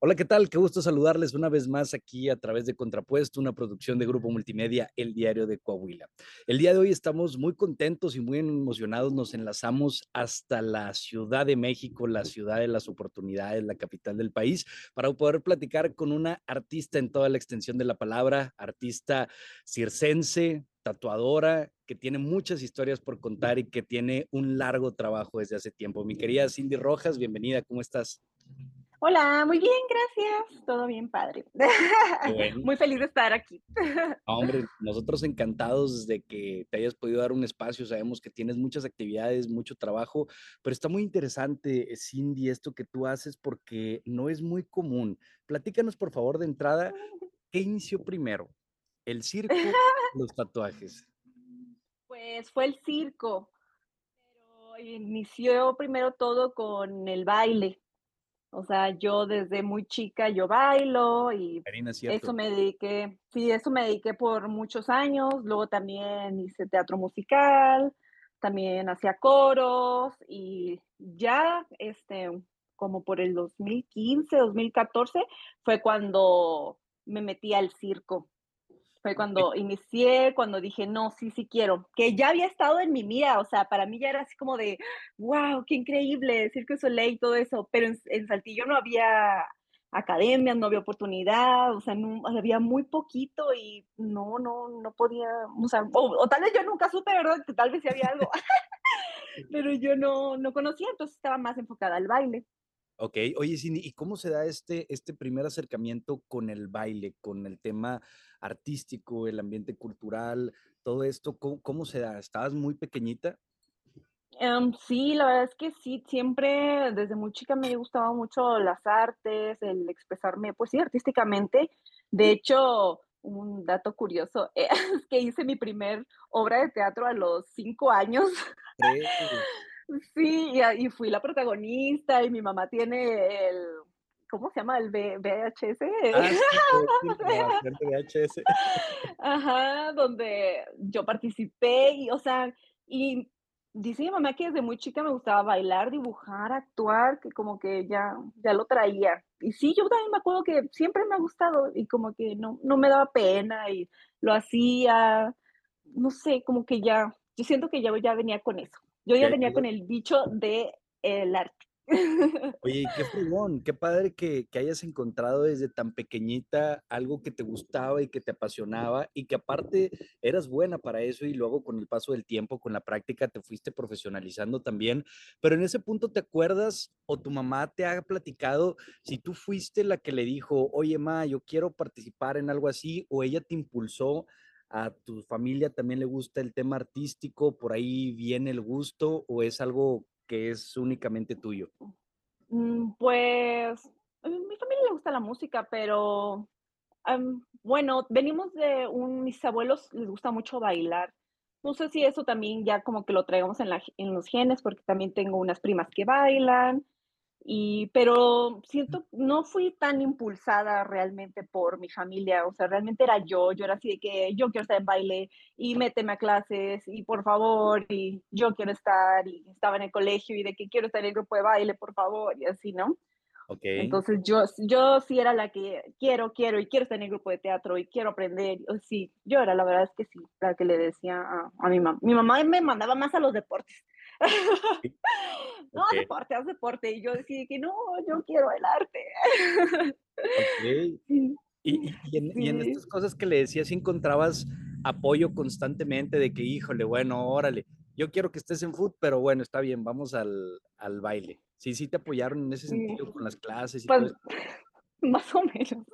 Hola, ¿qué tal? Qué gusto saludarles una vez más aquí a través de Contrapuesto, una producción de Grupo Multimedia, El Diario de Coahuila. El día de hoy estamos muy contentos y muy emocionados. Nos enlazamos hasta la Ciudad de México, la ciudad de las oportunidades, la capital del país, para poder platicar con una artista en toda la extensión de la palabra, artista circense, tatuadora, que tiene muchas historias por contar y que tiene un largo trabajo desde hace tiempo. Mi querida Cindy Rojas, bienvenida, ¿cómo estás? Hola, muy bien, gracias. Todo bien, padre. Bueno. Muy feliz de estar aquí. Hombre, nosotros encantados de que te hayas podido dar un espacio. Sabemos que tienes muchas actividades, mucho trabajo, pero está muy interesante, eh, Cindy, esto que tú haces porque no es muy común. Platícanos, por favor, de entrada, ¿qué inició primero? ¿El circo o los tatuajes? Pues fue el circo, pero inició primero todo con el baile. O sea, yo desde muy chica yo bailo y Karina, eso me dediqué, sí, eso me dediqué por muchos años. Luego también hice teatro musical, también hacía coros y ya, este, como por el 2015, 2014 fue cuando me metí al circo. Fue cuando inicié, cuando dije: "No, sí, sí quiero", que ya había estado en mi mira, o sea, para mí ya era así como de: "Guau, qué increíble, Cirque du Soleil", y todo eso, pero en en Saltillo no había academias, no había oportunidad, o sea, no había muy poquito y no no no podía, o sea, o o tal vez yo nunca supe, ¿verdad? Que tal vez sí había algo, pero yo no no conocía, entonces estaba más enfocada al baile. Okey. Oye, Cindy, ¿y cómo se da este este primer acercamiento con el baile, con el tema artístico, el ambiente cultural, todo esto? ¿Cómo cómo se da? ¿Estabas muy pequeñita? Em, sí, la verdad es que sí, siempre desde muy chica me ha gustado mucho las artes, el expresarme, pues sí, artísticamente. De hecho, un dato curioso es que hice mi primer obra de teatro a los 5 años. ¿Crees? Sí, y, y fui la protagonista y mi mamá tiene el, ¿cómo se llama? El V- VHS. Ah, sí, VHS. Ajá, donde yo participé y, o sea, y dice mi mamá que desde muy chica me gustaba bailar, dibujar, actuar, que como que ya ya lo traía. Y sí, yo también me acuerdo que siempre me ha gustado y como que no no me daba pena y lo hacía, no sé, como que ya, yo siento que ya ya venía con eso. Yo ya venía con el bicho de el arte. Oye, qué fregón, qué padre que que hayas encontrado desde tan pequeñita algo que te gustaba y que te apasionaba, y que aparte eras buena para eso, y luego con el paso del tiempo, con la práctica, te fuiste profesionalizando también. Pero en ese punto, ¿te acuerdas o tu mamá te ha platicado si tú fuiste la que le dijo: "Oye, ma, yo quiero participar en algo así", o ella te impulsó, a tu familia también le gusta el tema artístico, por ahí viene el gusto, o es algo que es únicamente tuyo? Mm, pues, a mi familia le gusta la música, pero, am, bueno, venimos de un mis abuelos les gusta mucho bailar. No sé si eso también ya como que lo traigamos en la en los genes, porque también tengo unas primas que bailan, y pero siento no fui tan impulsada realmente por mi familia, o sea, realmente era yo, yo era así de que yo quiero estar en baile y méteme a clases y por favor, y yo quiero estar, y estaba en el colegio y de que quiero estar en el grupo de baile, por favor, y así, ¿no? Okey, Entonces yo yo sí era la que quiero, quiero y quiero estar en el grupo de teatro y quiero aprender, o sí, yo era la verdad es que sí, la que le decía a a mi mamá. Mi mamá me mandaba más a los deportes. No, deporte, haz deporte. Y yo decía que no, yo quiero el arte. okey. Sí, Y y y en y en sí. estas cosas que le decías, ¿sí encontrabas apoyo constantemente de que, híjole, bueno, órale, yo quiero que estés en fut, pero bueno, está bien, vamos al al baile? ¿Sí sí te apoyaron en ese Sí, sentido con las clases y pues, todo más o menos.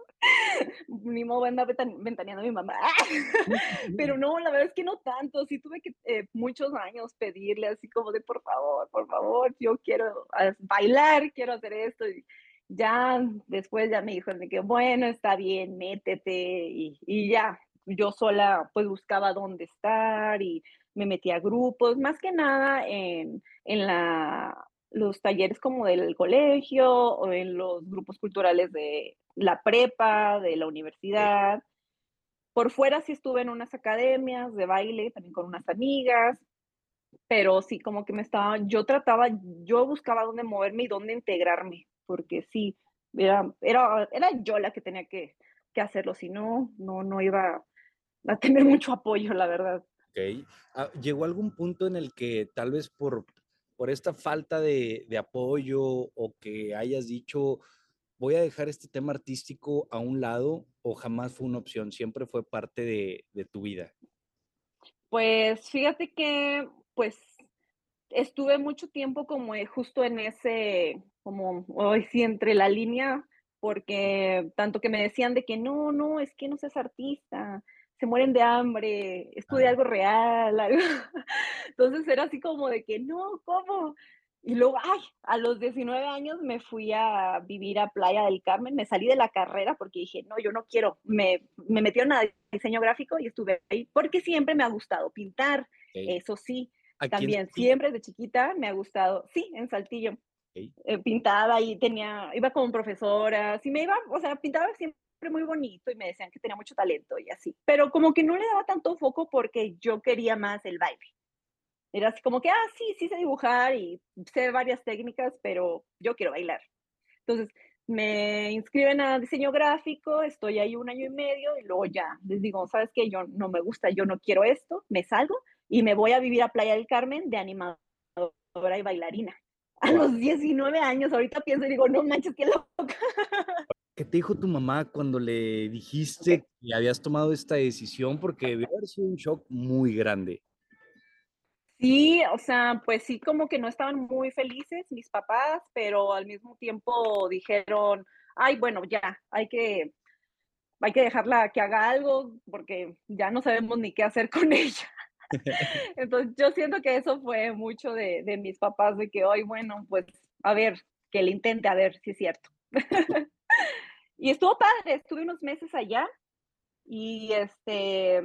Ni modo anda ventaneando a mi mamá. Pero no, la verdad es que no tanto. Sí tuve que, eh, muchos años pedirle así como de: "Por favor, por favor, yo quiero, bailar, quiero hacer esto", y ya después ya me dijo de que: "Bueno, está bien, métete", y y ya. Yo sola, pues, buscaba dónde estar y me metí a grupos, más que nada en en la los talleres como del colegio o en los grupos culturales de la prepa, de la universidad. Por fuera sí estuve en unas academias de baile, también con unas amigas, pero sí como que me estaba yo trataba yo buscaba dónde moverme y dónde integrarme, porque sí, era, era, era yo la que tenía que, que hacerlo, si no, no, no iba a tener mucho apoyo, la verdad. Ok. Ah, ¿Llegó algún punto en el que tal vez por, por esta falta de, apoyo o que hayas dicho, voy a dejar este tema artístico a un lado o jamás fue una opción, siempre fue parte de, de tu vida? Pues fíjate que, pues estuve mucho tiempo como eh, justo en ese, como hoy sí, entre la línea, porque tanto que me decían de que no, no, es que no seas artista, se mueren de hambre, estudia algo real, algo. Entonces era así como de que no, ¿cómo? Y luego, ay, a los 19 años me fui a vivir a Playa del Carmen, me salí de la carrera porque dije, no, yo no quiero, me, me metieron a diseño gráfico y estuve ahí porque siempre me ha gustado pintar, eso sí, también siempre de chiquita me ha gustado, sí, en Saltillo, eh, pintaba y tenía, iba con profesoras y me iba, o sea, pintaba siempre muy bonito y me decían que tenía mucho talento y así, pero como que no le daba tanto foco porque yo quería más el baile. Era así como que, ah, sí, sí sé dibujar y sé varias técnicas, pero yo quiero bailar. Entonces, me inscriben a diseño gráfico, estoy ahí un año y medio y luego ya les digo, ¿sabes qué? Yo no me gusta, yo no quiero esto, me salgo y me voy a vivir a Playa del Carmen de animadora y bailarina. A los 19 años, ahorita pienso y digo, no manches, qué loca. ¿Qué te dijo tu mamá cuando le dijiste que habías tomado esta decisión? Porque debió haber sido un shock muy grande. Sí, o sea, pues sí, como que no estaban muy felices mis papás, pero al mismo tiempo dijeron, ay, bueno, ya, hay que, hay que dejarla que haga algo porque ya no sabemos ni qué hacer con ella. Entonces, yo siento que eso fue mucho de, de mis papás, de que hoy, bueno, pues a ver, que le intente, a ver si es cierto. y estuvo padre, estuve unos meses allá y este,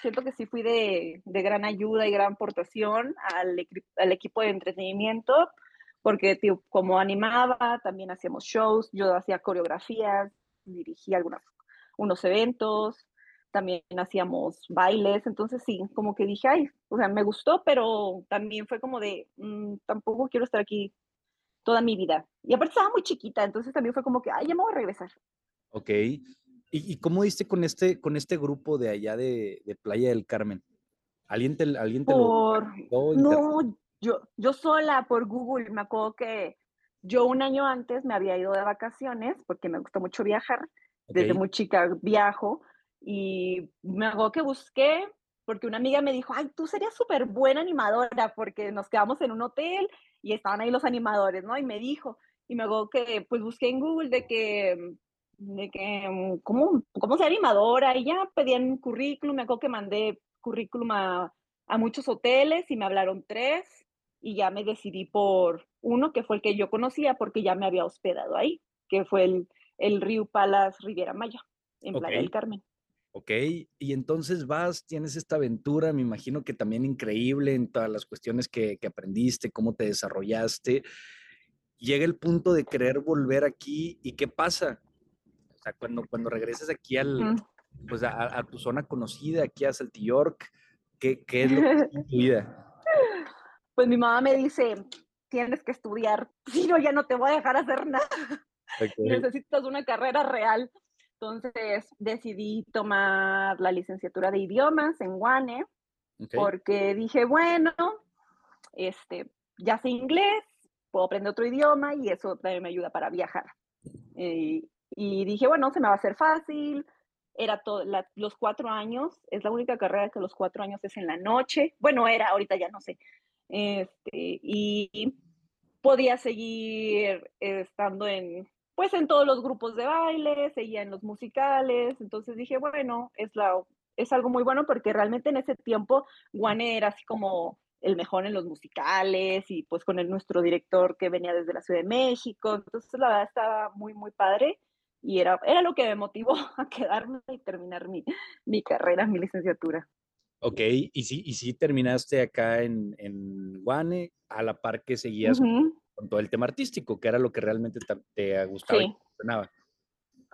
siento que sí fui de, de gran ayuda y gran aportación al, al equipo de entretenimiento, porque como animaba, también hacíamos shows, yo hacía coreografías, dirigía algunos unos eventos, también hacíamos bailes, entonces sí, como que dije, ay, o sea, me gustó, pero también fue como de, "Mm, tampoco quiero estar aquí toda mi vida. Y aparte estaba muy chiquita, entonces también fue como que, ay, ya me voy a regresar. Ok. ¿Y, y cómo diste con este, con este grupo de allá de, de Playa del Carmen? ¿Alguien te, alguien te lo Por? Inter- no, yo yo sola por Google, me acuerdo que yo un año antes me había ido de vacaciones, porque me gusta mucho viajar, desde muy chica viajo, y me acuerdo que busqué, porque una amiga me dijo: "Ay, tú serías súper buena animadora", porque nos quedamos en un hotel y estaban ahí los animadores, ¿no? Y me dijo, y me acuerdo que, pues, busqué en Google de que de que, mm, ¿cómo cómo ser animadora? Y ya pedían currículum, me acuerdo que mandé currículum a a muchos hoteles y me hablaron 3 y ya me decidí por uno que fue el que yo conocía porque ya me había hospedado ahí, que fue el el Riu Palace Riviera Maya, en Playa del Carmen. Ok. Y entonces vas, tienes esta aventura, me imagino que también increíble en todas las cuestiones que, que aprendiste, cómo te desarrollaste. Llega el punto de querer volver aquí y ¿qué pasa? O sea, cuando, cuando regresas aquí al, pues a, tu zona conocida, aquí a Saltillork, ¿qué, qué es lo que es tu vida? Pues mi mamá me dice: "Tienes que estudiar, si no, ya no te voy a dejar hacer nada, necesitas una carrera real". Entonces, decidí tomar la licenciatura de idiomas en UANE, ok, porque dije: "Bueno, este, ya sé inglés, puedo aprender otro idioma y eso también me ayuda para viajar. Eh, y dije, bueno, se me va a hacer fácil. Era todo, la- los cuatro años, es la única carrera que los cuatro años es en la noche. Bueno, era, ahorita ya no sé. Este, y podía seguir estando en, pues en todos los grupos de baile, seguía en los musicales. Entonces dije, bueno, es, la, es algo muy bueno porque realmente en ese tiempo Guane era así como el mejor en los musicales y pues con el, nuestro director que venía desde la Ciudad de México. Entonces la verdad estaba muy, muy padre y era, era lo que me motivó a quedarme y terminar mi, mi carrera, mi licenciatura. ok. Y sí, y sí terminaste acá en, en Guane, a la par que seguías con todo el tema artístico, que era lo que realmente te, gustaba y te Sí, apasionaba.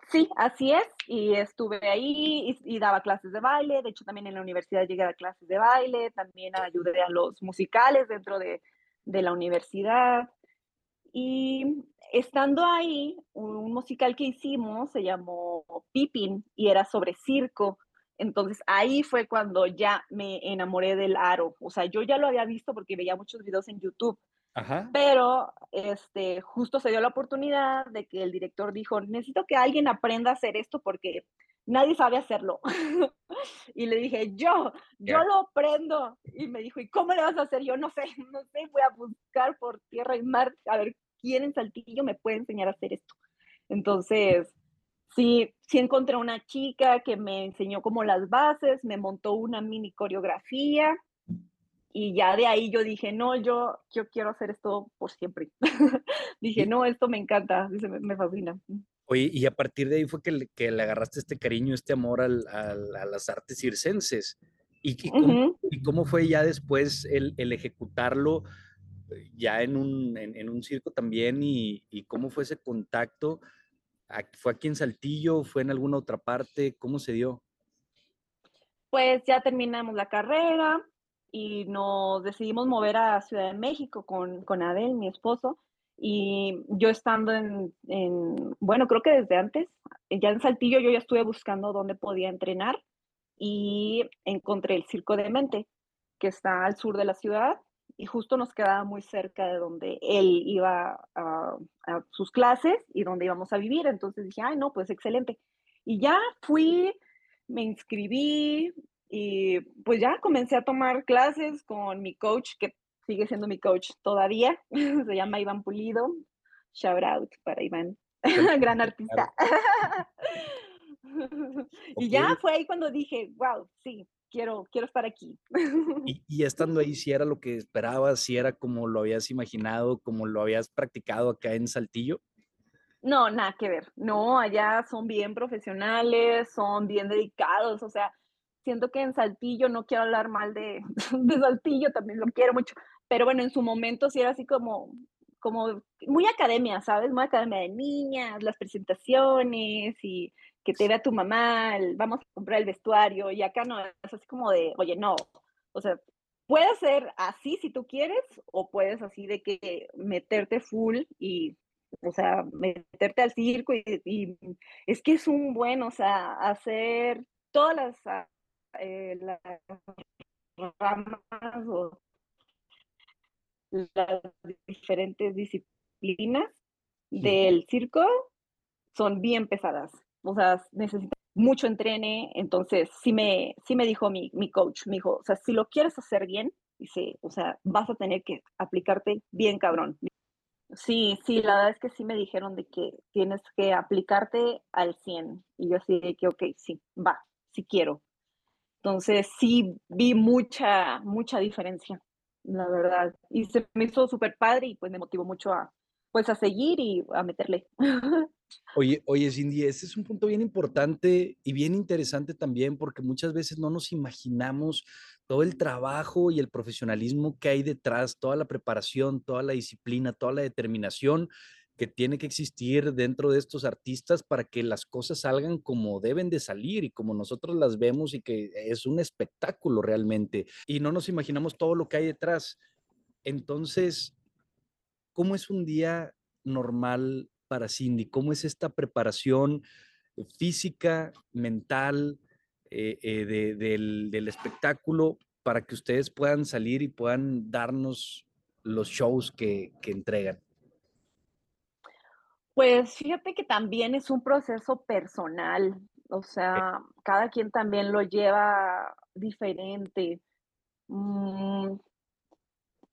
Sí, así es, y estuve ahí y, y daba clases de baile, de hecho también en la universidad llegué a clases de baile, también ayudé a los musicales dentro de, de la universidad Y estando ahí, un musical que hicimos se llamó Pippin y era sobre circo. Entonces ahí fue cuando ya me enamoré del aro. O sea, yo ya lo había visto porque veía muchos videos en YouTube. Ajá. Pero este, justo se dio la oportunidad de que el director dijo, necesito que alguien aprenda a hacer esto porque nadie sabe hacerlo. y le dije, yo, yo lo aprendo. Y me dijo, ¿y cómo le vas a hacer? Yo no sé, no sé, voy a buscar por tierra y mar a ver quién en Saltillo me puede enseñar a hacer esto. Entonces, sí, sí encontré una chica que me enseñó como las bases, me montó una mini coreografía y ya de ahí yo dije, no, yo, yo quiero hacer esto por siempre. dije, no, esto me encanta, me, me fascina. Oye, y a partir de ahí fue que le, que le agarraste este cariño, este amor al, al, a las artes circenses. ¿Y, y, cómo, ¿Y, cómo, fue ya después el, el ejecutarlo eh, ya en un, en, en un circo también? Y, ¿Y, cómo fue ese contacto? ¿Fue aquí en Saltillo? ¿Fue en alguna otra parte? ¿Cómo se dio? Pues ya terminamos la carrera y nos decidimos mover a Ciudad de México con, con Adel, mi esposo y yo estando en, en, bueno, creo que desde antes, ya en Saltillo yo ya estuve buscando dónde podía entrenar y encontré el Circo de Mente, que está al sur de la ciudad y justo nos quedaba muy cerca de donde él iba a, a sus clases y donde íbamos a vivir. Entonces dije, ay, no, pues excelente. Y ya fui, me inscribí y pues ya comencé a tomar clases con mi coach, que sigue siendo mi coach todavía, se llama Iván Pulido, shout out para Iván, gran artista. y ya fue ahí cuando dije, wow, sí, quiero, quiero estar aquí. y, y, estando ahí, si era lo que esperabas, si era como lo habías imaginado, como lo habías practicado acá en Saltillo. No, nada que ver. No, allá son bien profesionales, son bien dedicados, o sea, siento que en Saltillo, no quiero hablar mal de, de Saltillo, también lo quiero mucho, pero bueno, en su momento sí era así como, como muy academia, ¿sabes? Muy academia de niñas, las presentaciones y que te vea tu mamá, vamos a comprar el vestuario, y acá no, es así como de, oye, no, o sea, puede ser así si tú quieres, o puedes así de que meterte full y, o sea, meterte al circo y, y es que es un buen, o sea, hacer todas las, eh, las ramas o las diferentes disciplinas del circo son bien pesadas. O sea, necesita mucho entrene. Entonces, sí me, sí me dijo mi, mi coach, me dijo, o sea, si lo quieres hacer bien, dice, o sea, vas a tener que aplicarte bien cabrón. Sí, sí, la verdad es que sí me dijeron de que tienes que aplicarte al 100. Y yo así de que, ok, sí, va, sí quiero. Entonces, sí vi mucha, mucha diferencia la verdad. Y se me hizo súper padre y pues me motivó mucho a, pues a seguir y a meterle. Oye, oye, Cindy, ese es un punto bien importante y bien interesante también porque muchas veces no nos imaginamos todo el trabajo y el profesionalismo que hay detrás, toda la preparación, toda la disciplina, toda la determinación que tiene que existir dentro de estos artistas para que las cosas salgan como deben de salir y como nosotros las vemos y que es un espectáculo realmente. Y no nos imaginamos todo lo que hay detrás. Entonces, ¿cómo es un día normal para Cindy? ¿Cómo es esta preparación física, mental eh, eh, de, del, espectáculo para que ustedes puedan salir y puedan darnos los shows que entregan? Pues fíjate que también es un proceso personal, o sea, cada quien también lo lleva diferente. Mm,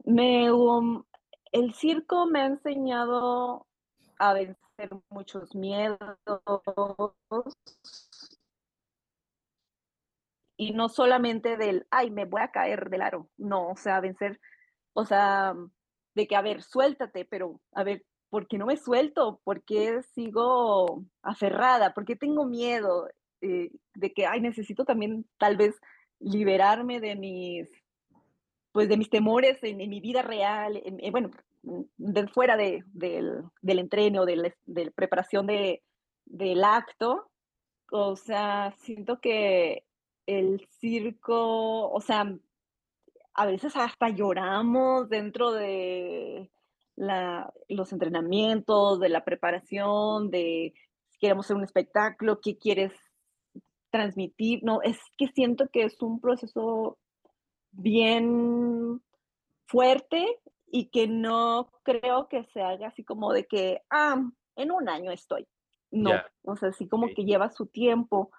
me, um, el circo me ha enseñado a vencer muchos miedos y no solamente del, ay, me voy a caer del aro, no, o sea, vencer, o sea, de que, a ver, suéltate, pero, a ver, ¿por qué no me suelto? ¿Por qué sigo aferrada? ¿Por qué tengo miedo eh, de que, ay, necesito también tal vez liberarme de mis, pues de mis temores en, mi vida real, en, bueno, de, fuera de, del, del entreno, de la preparación de, del acto? O sea, siento que el circo, o sea, a veces hasta lloramos dentro de, los entrenamientos, de la preparación, de si queremos hacer un espectáculo, qué quieres transmitir. No, es que siento que es un proceso bien fuerte y que no creo que se haga así como de que, ah, en un año estoy. No, o sea, así como que lleva su tiempo.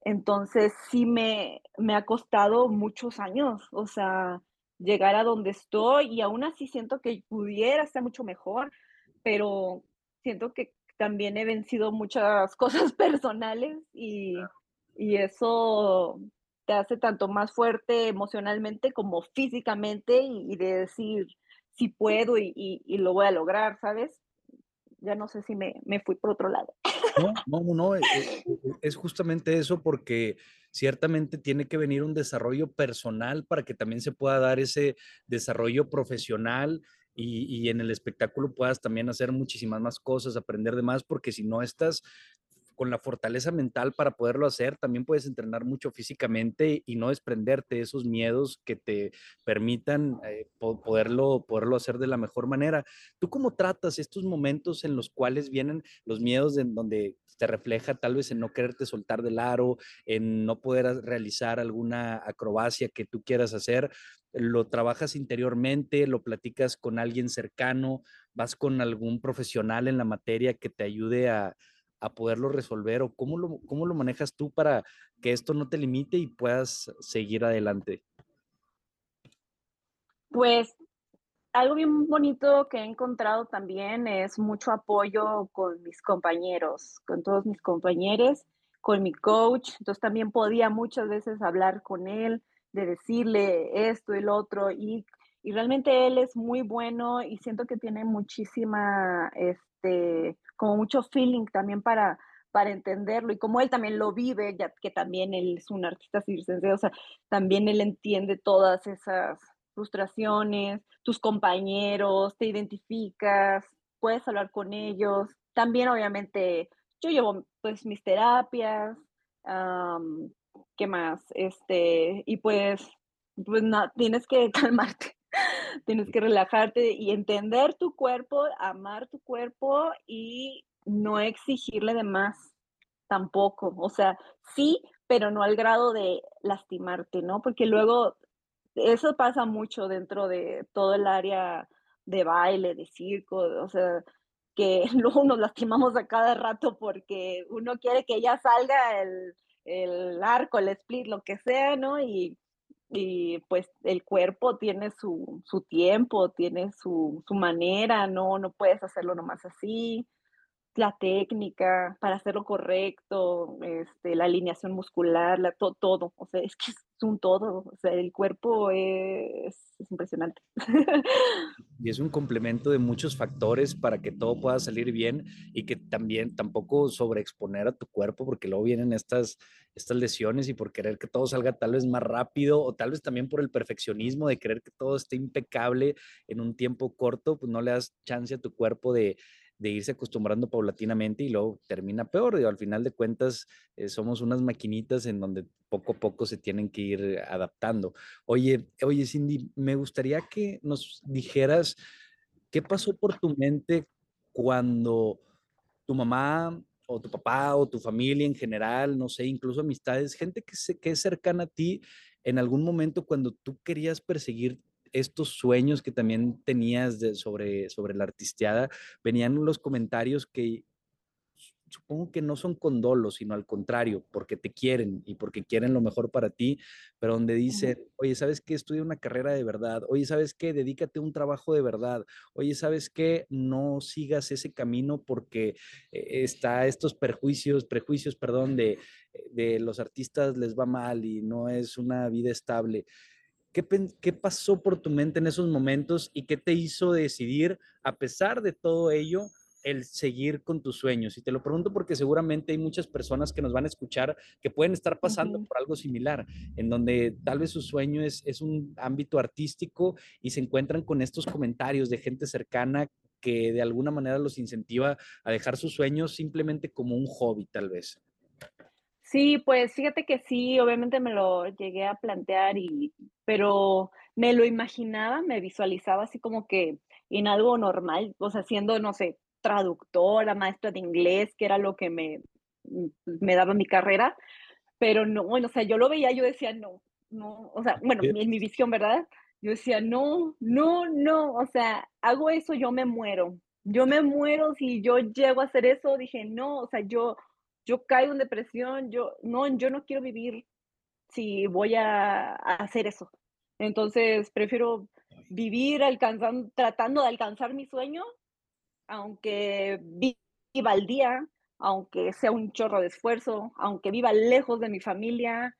Entonces sí me, me ha costado muchos años, o sea, llegar a donde estoy y aún así siento que pudiera estar mucho mejor, pero siento que también he vencido muchas cosas personales y, y eso te hace tanto más fuerte emocionalmente como físicamente y, de decir si puedo y, y, lo voy a lograr, ¿sabes? Ya no sé si me, me fui por otro lado. No, no, no, es, e, e, es justamente eso porque ciertamente tiene que venir un desarrollo personal para que también se pueda dar ese desarrollo profesional y, y, en el espectáculo puedas también hacer muchísimas más cosas, aprender de más, porque si no estás con la fortaleza mental para poderlo hacer, también puedes entrenar mucho físicamente y no desprenderte de esos miedos que te permitan eh, poderlo, poderlo hacer de la mejor manera. ¿Tú cómo tratas estos momentos en los cuales vienen los miedos en donde te refleja tal vez en no quererte soltar del aro, en no poder realizar alguna acrobacia que tú quieras hacer? ¿Lo trabajas interiormente? ¿Lo platicas con alguien cercano? ¿Vas con algún profesional en la materia que te ayude a, a poderlo resolver o cómo lo, cómo lo manejas tú para que esto no te limite y puedas seguir adelante? Pues algo bien bonito que he encontrado también es mucho apoyo con mis compañeros, con todos mis compañeros, con mi coach. Entonces también podía muchas veces hablar con él, de decirle esto lo otro. Y, y realmente él es muy bueno y siento que tiene muchísima, este, como mucho feeling también para, para entenderlo y como él también lo vive, ya que también él es un artista circense, o sea, también él entiende todas esas frustraciones, tus compañeros, te identificas, puedes hablar con ellos. También obviamente yo llevo pues mis terapias, ¿qué más? Este, y pues, pues no, tienes que calmarte Tienes que relajarte y entender tu cuerpo, amar tu cuerpo y no exigirle de más tampoco. O sea, sí, pero no al grado de lastimarte, ¿no? Porque luego eso pasa mucho dentro de todo el área de baile, de circo, o sea, que luego nos lastimamos a cada rato porque uno quiere que ya salga el, el arco, el split, lo que sea, ¿no? Y y pues el cuerpo tiene su, su tiempo, tiene su, su, manera, no, no puedes hacerlo nomás así. La técnica para hacerlo correcto, este, la alineación muscular, la, todo, o sea, es que es un todo, o sea, el cuerpo es, es, impresionante. Y es un complemento de muchos factores para que todo pueda salir bien y que también tampoco sobreexponer a tu cuerpo, porque luego vienen estas, estas lesiones y por querer que todo salga tal vez más rápido o tal vez también por el perfeccionismo de querer que todo esté impecable en un tiempo corto, pues no le das chance a tu cuerpo de de irse acostumbrando paulatinamente y luego termina peor. Digo, al final de cuentas, eh, somos unas maquinitas en donde poco a poco se tienen que ir adaptando. Oye, oye, Cindy, me gustaría que nos dijeras qué pasó por tu mente cuando tu mamá o tu papá o tu familia en general, no sé, incluso amistades, gente que, se, que es cercana a ti, en algún momento cuando tú querías perseguir estos sueños que también tenías de, sobre, sobre la artisteada, venían los comentarios que supongo que no son con dolo, sino al contrario, porque te quieren y porque quieren lo mejor para ti, pero donde dicen, oye, ¿sabes qué? Estudia una carrera de verdad, oye, ¿sabes qué? Dedícate a un trabajo de verdad, oye, ¿sabes qué? No sigas ese camino porque eh, está estos perjuicios, prejuicios, perdón, de, de los artistas les va mal y no es una vida estable. ¿Qué, pasó por tu mente en esos momentos y qué te hizo decidir, a pesar de todo ello, el seguir con tus sueños? Y te lo pregunto porque seguramente hay muchas personas que nos van a escuchar que pueden estar pasando por algo similar, en donde tal vez su sueño es, es un ámbito artístico y se encuentran con estos comentarios de gente cercana que de alguna manera los incentiva a dejar sus sueños simplemente como un hobby, tal vez. Sí, pues fíjate que sí, obviamente me lo llegué a plantear y pero me lo imaginaba, me visualizaba así como que en algo normal, o sea, siendo, no sé, traductora, maestra de inglés, que era lo que me, mm, me daba mi carrera, pero no, bueno, o sea, yo lo veía, yo decía, no, no, o sea, bueno, en mi visión, ¿verdad? Yo decía, no, no, no, o sea, hago eso, yo me muero, yo me muero si yo llego a hacer eso, dije, no, o sea, yo, yo caigo en depresión, yo, no, yo no quiero vivir si voy a, hacer eso. Entonces, prefiero vivir tratando de alcanzar mi sueño, aunque viva al día, aunque sea un chorro de esfuerzo, aunque viva lejos de mi familia,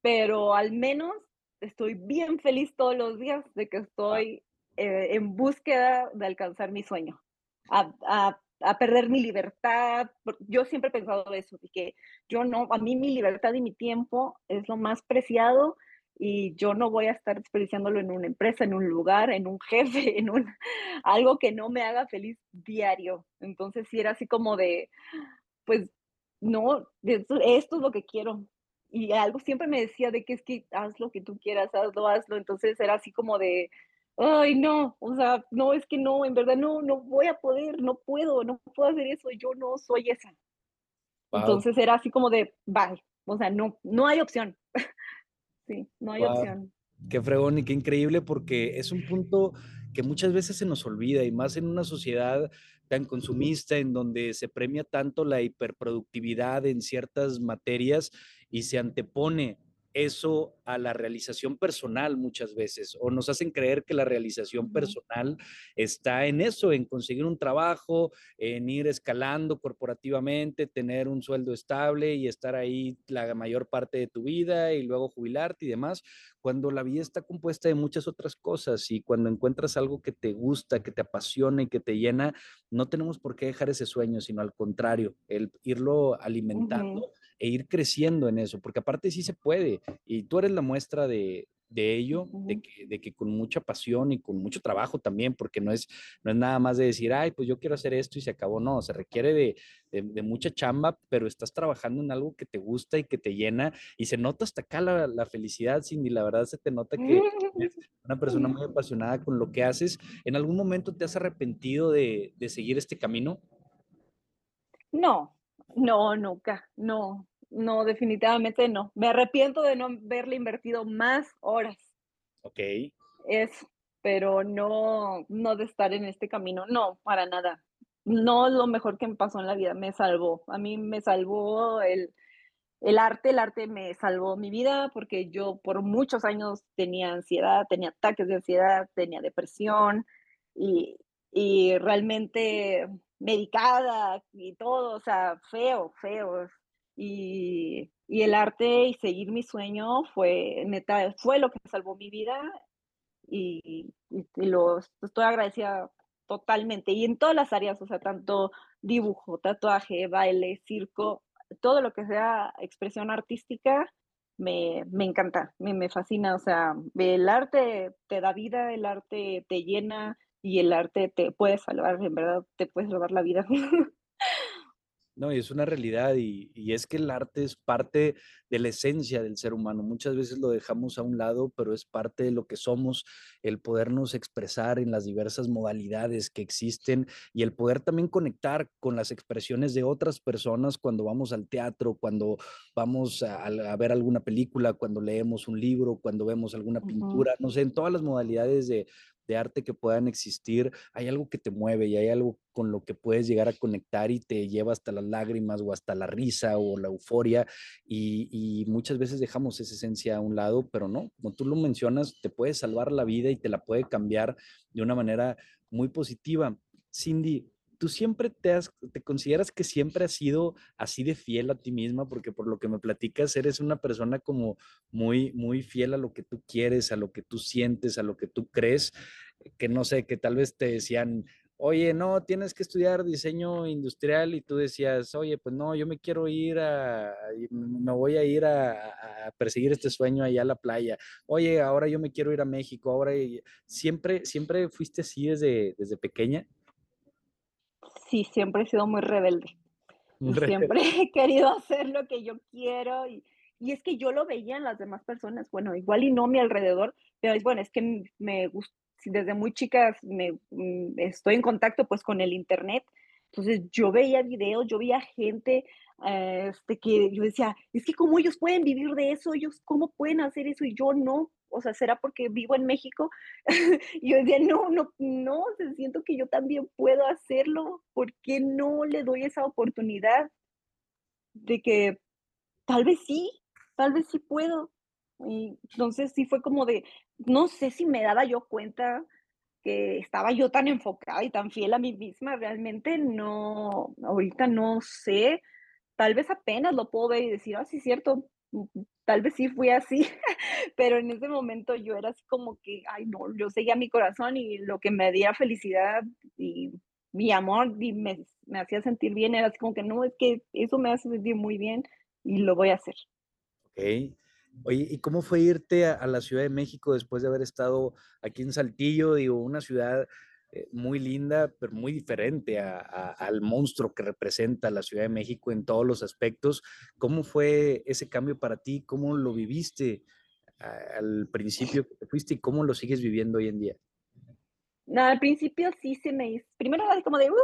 pero al menos estoy bien feliz todos los días de que estoy eh, en búsqueda de alcanzar mi sueño, a, a, a, perder mi libertad. Yo siempre he pensado eso, de que yo no, a mí mi libertad y mi tiempo es lo más preciado y yo no voy a estar desperdiciándolo en una empresa, en un lugar, en un jefe, en un algo que no me haga feliz diario. Entonces, sí era así como de, pues, no, esto, esto es lo que quiero. Y algo siempre me decía de que es que haz lo que tú quieras, hazlo, hazlo. Entonces era así como de, ay, no, o sea, no, es que no, en verdad no, no voy a poder, no puedo, no puedo hacer eso, yo no soy esa. Wow. Entonces era así como de, bye, o sea, no, no hay opción. Sí, no hay wow. opción. Qué fregón y qué increíble porque es un punto que muchas veces se nos olvida y más en una sociedad tan consumista en donde se premia tanto la hiperproductividad en ciertas materias y se antepone eso a la realización personal muchas veces, o nos hacen creer que la realización personal está en eso, en conseguir un trabajo, en ir escalando corporativamente, tener un sueldo estable y estar ahí la mayor parte de tu vida y luego jubilarte y demás, cuando la vida está compuesta de muchas otras cosas y cuando encuentras algo que te gusta, que te apasiona y que te llena, no tenemos por qué dejar ese sueño, sino al contrario, el irlo alimentando. Uh -huh e ir creciendo en eso, porque aparte sí se puede, y tú eres la muestra de, de ello, uh -huh. de, que, de, que, con mucha pasión y con mucho trabajo también, porque no es, no es nada más de decir, ay, pues yo quiero hacer esto y se acabó, no, se requiere de, de, de mucha chamba, pero estás trabajando en algo que te gusta y que te llena, y se nota hasta acá la, la felicidad, Cindy, la verdad se te nota que eres una persona muy apasionada con lo que haces. ¿En algún momento te has arrepentido de, de seguir este camino? No, no, nunca, no, no, definitivamente no. Me arrepiento de no haberle invertido más horas. Ok. Es, pero no, no de estar en este camino, no, para nada. No lo mejor que me pasó en la vida, me salvó. A mí me salvó el, el arte, el arte me salvó mi vida porque yo por muchos años tenía ansiedad, tenía ataques de ansiedad, tenía depresión y, y realmente medicada y todo, o sea, feo, feo. Y, y, el arte y seguir mi sueño fue, neta, fue lo que salvó mi vida y, y, y lo estoy agradecida totalmente. Y en todas las áreas, o sea, tanto dibujo, tatuaje, baile, circo, todo lo que sea expresión artística, me, me encanta, me, me fascina. O sea, el arte te da vida, el arte te llena, y el arte te puede salvar, en verdad, te puede salvar la vida. No, y es una realidad y, y, es que el arte es parte de la esencia del ser humano. Muchas veces lo dejamos a un lado, pero es parte de lo que somos, el podernos expresar en las diversas modalidades que existen y el poder también conectar con las expresiones de otras personas cuando vamos al teatro, cuando vamos a, a ver alguna película, cuando leemos un libro, cuando vemos alguna pintura, uh -huh. no sé, en todas las modalidades de, de arte que puedan existir, hay algo que te mueve y hay algo con lo que puedes llegar a conectar y te lleva hasta las lágrimas o hasta la risa o la euforia y, y, muchas veces dejamos esa esencia a un lado, pero no, como tú lo mencionas, te puede salvar la vida y te la puede cambiar de una manera muy positiva. Cindy, ¿tú siempre te, has, te consideras que siempre has sido así de fiel a ti misma? Porque por lo que me platicas, eres una persona como muy, muy fiel a lo que tú quieres, a lo que tú sientes, a lo que tú crees, que no sé, que tal vez te decían, oye, no, tienes que estudiar diseño industrial y tú decías, oye, pues no, yo me quiero ir a, me voy a ir a, a, perseguir este sueño allá a la playa. Oye, ahora yo me quiero ir a México, ahora siempre, siempre fuiste así desde, desde pequeña sí, siempre he sido muy rebelde. Y siempre he querido hacer lo que yo quiero y, y, es que yo lo veía en las demás personas, bueno, igual y no a mi alrededor, pero es bueno, es que me si desde muy chica me, mm, estoy en contacto pues con el internet, entonces yo veía videos, yo veía gente eh, este, que yo decía, es que cómo ellos pueden vivir de eso, ellos cómo pueden hacer eso y yo no, o sea, será porque vivo en México. y yo decía, no, no, no, siento que yo también puedo hacerlo, ¿por qué no le doy esa oportunidad de que tal vez sí, tal vez sí puedo? Y entonces sí fue como de, no sé si me daba yo cuenta que estaba yo tan enfocada y tan fiel a mí misma, realmente no, ahorita no sé, tal vez apenas lo puedo ver y decir, ah, sí, cierto, tal vez sí fui así, pero en ese momento yo era así como que, ay, no, yo seguía mi corazón y lo que me día felicidad y mi amor y me, me hacía sentir bien, era así como que, no, es que eso me hace sentir muy bien y lo voy a hacer. Ok. Oye, ¿y cómo fue irte a, la Ciudad de México después de haber estado aquí en Saltillo? Digo, una ciudad eh, muy linda, pero muy diferente al monstruo que representa la Ciudad de México en todos los aspectos. ¿Cómo fue ese cambio para ti? ¿Cómo lo viviste al principio que te fuiste y cómo lo sigues viviendo hoy en día? No, al principio sí se me hizo, primero era como de, ¡uh!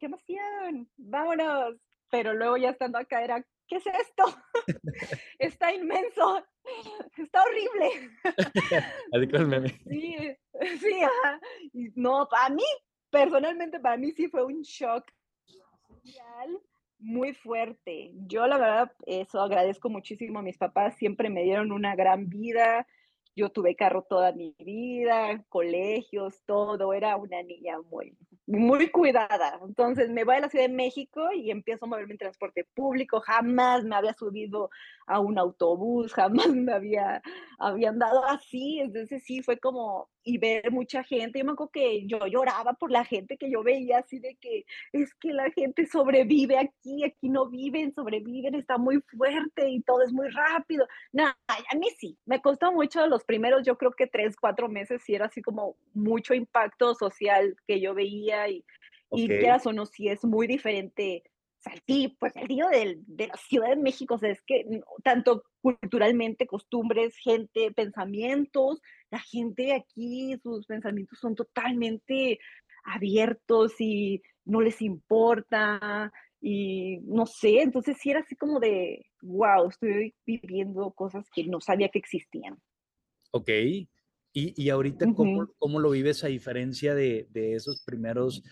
¡Qué emoción! ¡Vámonos! Pero luego ya estando acá era, ¿qué es esto? está inmenso, está horrible. Sí, sí, no, para mí, personalmente, para mí sí fue un shock muy fuerte. Yo la verdad, eso agradezco muchísimo a mis papás, siempre me dieron una gran vida, yo tuve carro toda mi vida, colegios, todo, era una niña muy, muy cuidada. Entonces me voy a la Ciudad de México y empiezo a moverme en transporte público. Jamás me había subido a un autobús, jamás me había, había andado así. Entonces sí, fue como, y ver mucha gente. Yo me acuerdo que yo lloraba por la gente que yo veía así de que es que la gente sobrevive aquí, aquí no viven, sobreviven, está muy fuerte y todo es muy rápido. Nada, a mí sí, me costó mucho los primeros, yo creo que tres, cuatro meses, sí era así como mucho impacto social que yo veía y, y quieras o no, sí es muy diferente Saltillo, pues Saltillo de, de la Ciudad de México, o sea, es que tanto culturalmente, costumbres, gente, pensamientos, la gente aquí, sus pensamientos son totalmente abiertos y no les importa y no sé, entonces sí era así como de, wow, estoy viviendo cosas que no sabía que existían. Ok, y, y ahorita, ¿cómo, ¿cómo, lo vives a diferencia de, de esos primeros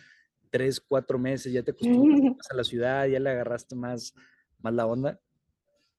tres, cuatro meses, ya te acostumbraste a la ciudad, ya le agarraste más, más la onda.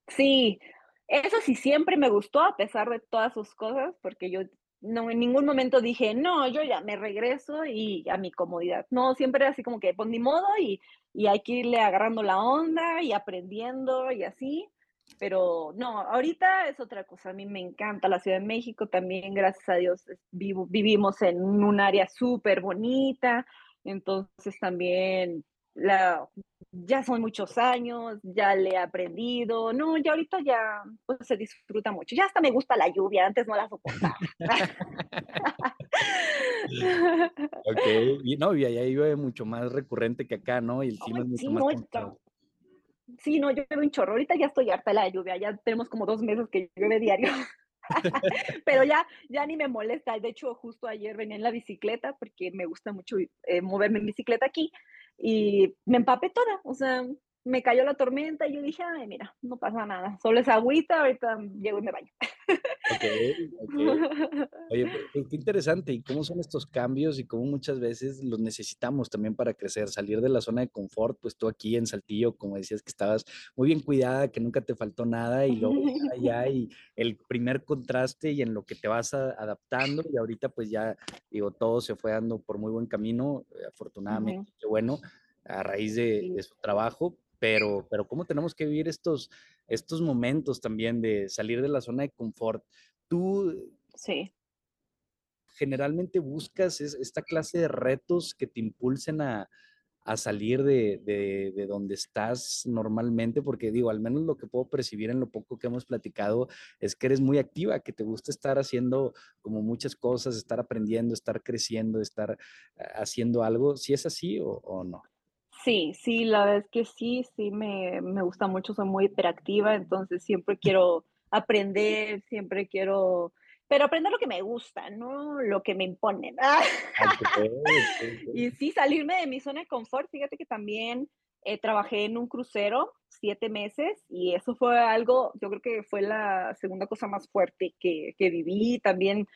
Sí, eso sí siempre me gustó a pesar de todas sus cosas, porque yo no en ningún momento dije, no, yo ya me regreso y a mi comodidad. No, siempre así como que, pues ni modo y, y hay que irle agarrando la onda y aprendiendo y así. Pero no, ahorita es otra cosa. A mí me encanta la Ciudad de México también, gracias a Dios, vivo, vivimos en un área súper bonita. Entonces también la, ya son muchos años, ya le he aprendido, no, ya ahorita ya pues, se disfruta mucho. Ya hasta me gusta la lluvia, antes no la soportaba. ok, y no, y allá llueve mucho más recurrente que acá, ¿no? Y el clima es mucho sí, más no, sí, no, llueve un chorro. Ahorita ya estoy harta de la lluvia, ya tenemos como dos meses que llueve diario. Pero ya, ya ni me molesta. De hecho, justo ayer venía en la bicicleta porque me gusta mucho eh, moverme en bicicleta aquí y me empapé toda. O sea, me cayó la tormenta y yo dije, ay, mira, no pasa nada, solo es agüita, ahorita llego y me baño. Okay, Oye, pues, pues, qué interesante y cómo son estos cambios y cómo muchas veces los necesitamos también para crecer, salir de la zona de confort, pues tú aquí en Saltillo, como decías que estabas muy bien cuidada, que nunca te faltó nada y luego ya, ya y el primer contraste y en lo que te vas adaptando y ahorita pues ya, digo, todo se fue dando por muy buen camino, eh, afortunadamente, qué bueno, a raíz de, de su trabajo, pero, pero cómo tenemos que vivir estos, estos momentos también de salir de la zona de confort. Tú sí. generalmente buscas esta clase de retos que te impulsen a, a salir de, de, de, donde estás normalmente, porque digo, al menos lo que puedo percibir en lo poco que hemos platicado es que eres muy activa, que te gusta estar haciendo como muchas cosas, estar aprendiendo, estar creciendo, estar ah, haciendo algo. ¿Si es así o, o no? Sí, sí, la verdad es que sí, sí me, me gusta mucho, soy muy hiperactiva, entonces siempre quiero aprender, siempre quiero pero aprender lo que me gusta, no lo que me imponen. y sí, salirme de mi zona de confort. Fíjate que también eh, trabajé en un crucero siete meses y eso fue algo, yo creo que fue la segunda cosa más fuerte que, que viví. También,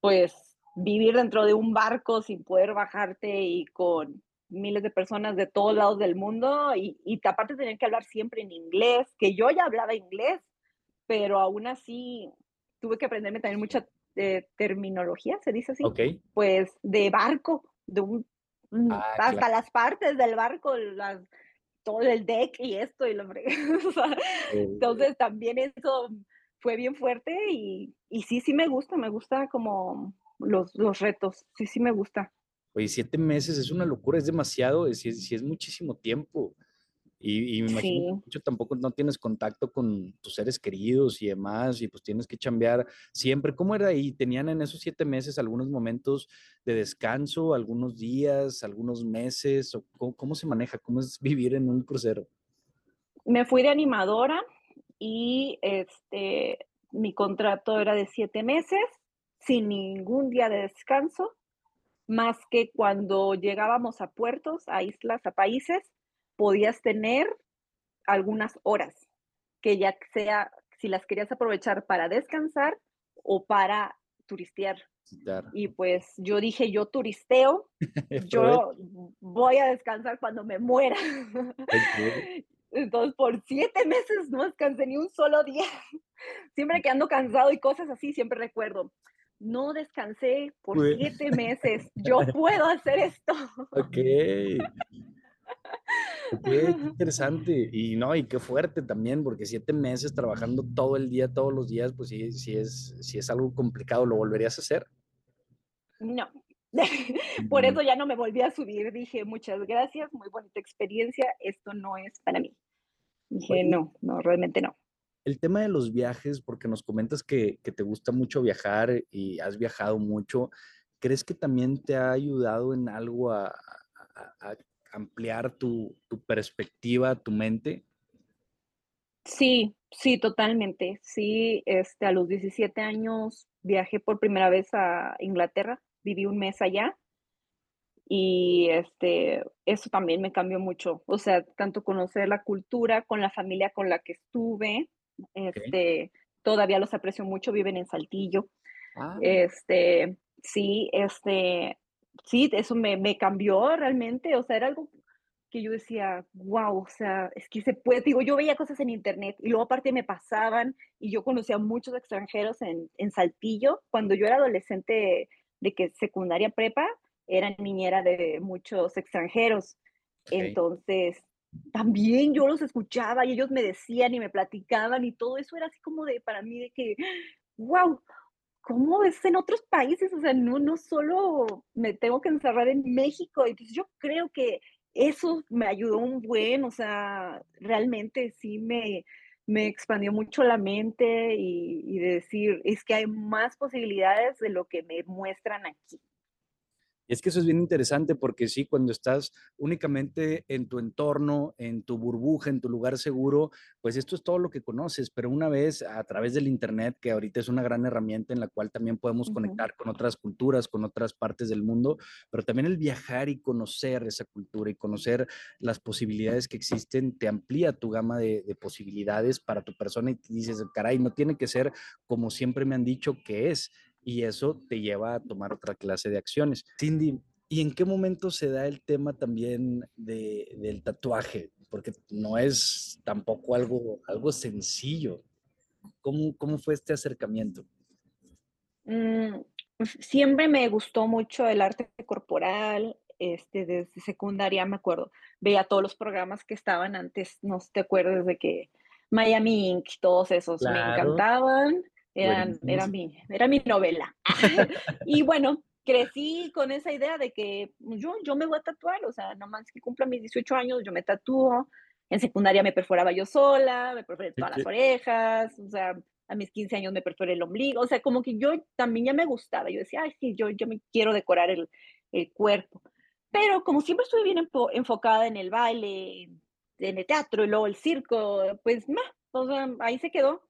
pues, vivir dentro de un barco sin poder bajarte y con miles de personas de todos lados del mundo y, y aparte tener que hablar siempre en inglés, que yo ya hablaba inglés, pero aún así tuve que aprenderme también mucha eh, terminología, se dice así. Pues de barco, de un, mm, ah, hasta las partes del barco, las, todo el deck y esto y lo entonces también eso fue bien fuerte y, y, sí, sí me gusta, me gusta como los, los retos, sí, sí me gusta. Oye, siete meses es una locura, es demasiado, es, es, es muchísimo tiempo. Y, me imagino que tampoco no tienes contacto con tus seres queridos y demás, y pues tienes que chambear siempre. ¿Cómo era ahí? ¿Tenían en esos siete meses algunos momentos de descanso, algunos días, algunos meses? ¿O cómo, se maneja? ¿Cómo es vivir en un crucero? Me fui de animadora y este, mi contrato era de siete meses, sin ningún día de descanso, más que cuando llegábamos a puertos, a islas, a países, podías tener algunas horas, que ya sea si las querías aprovechar para descansar o para turistear. Y pues yo dije, yo turisteo, yo voy a descansar cuando me muera. Entonces, por siete meses no descansé ni un solo día. Siempre que ando cansado y cosas así, siempre recuerdo, no descansé por siete meses, yo puedo hacer esto. Ok. Qué interesante. Y no, y qué fuerte también, porque siete meses trabajando todo el día, todos los días, pues sí, sí es, sí es algo complicado. ¿Lo volverías a hacer? No. Por eso ya no me volví a subir. Dije, muchas gracias, muy bonita experiencia. Esto no es para mí. Dije, no, no, realmente no. El tema de los viajes, porque nos comentas que, te gusta mucho viajar y has viajado mucho, ¿crees que también te ha ayudado en algo a, ampliar tu, perspectiva, tu mente? Sí, sí, totalmente. Sí, este, a los 17 años viajé por primera vez a Inglaterra, viví un mes allá y este, eso también me cambió mucho. O sea, tanto conocer la cultura con la familia con la que estuve, este, todavía los aprecio mucho, viven en Saltillo. Ah. Este, sí, este, sí, eso me, me cambió realmente, o sea, era algo que yo decía, wow, o sea, es que se puede, digo, yo veía cosas en internet y luego aparte me pasaban y yo conocía a muchos extranjeros en, en Saltillo. Cuando yo era adolescente de que secundaria prepa, era niñera de muchos extranjeros. Entonces, también yo los escuchaba y ellos me decían y me platicaban y todo eso era así como de, para mí, de que, wow, ¿cómo es en otros países? O sea, no, no solo me tengo que encerrar en México. Y pues yo creo que eso me ayudó un buen, o sea, realmente sí me, me expandió mucho la mente y, y decir, es que hay más posibilidades de lo que me muestran aquí es que eso es bien interesante porque sí, cuando estás únicamente en tu entorno, en tu burbuja, en tu lugar seguro, pues esto es todo lo que conoces, pero una vez a través del Internet, que ahorita es una gran herramienta en la cual también podemos conectar con otras culturas, con otras partes del mundo, pero también el viajar y conocer esa cultura y conocer las posibilidades que existen, te amplía tu gama de, de posibilidades para tu persona y te dices, caray, no tiene que ser como siempre me han dicho que es y eso te lleva a tomar otra clase de acciones. Cindy, ¿y en qué momento se da el tema también de, del tatuaje? Porque no es tampoco algo, algo sencillo. ¿Cómo, ¿Cómo fue este acercamiento? Mm, siempre me gustó mucho el arte corporal, este, desde secundaria me acuerdo, veía todos los programas que estaban antes, no te acuerdas de que Miami Inc., todos esos me encantaban. Eran, era, mi, era mi novela. y bueno, crecí con esa idea de que yo, yo me voy a tatuar, o sea, nomás que cumpla mis 18 años, yo me tatúo. En secundaria me perforaba yo sola, me perforé todas las orejas, o sea, a mis 15 años me perforé el ombligo, o sea, como que yo también ya me gustaba. Yo decía, ay, sí, yo, yo me quiero decorar el, el cuerpo. Pero como siempre estuve bien enfocada en el baile, en el teatro y luego el circo, pues, o sea, ahí se quedó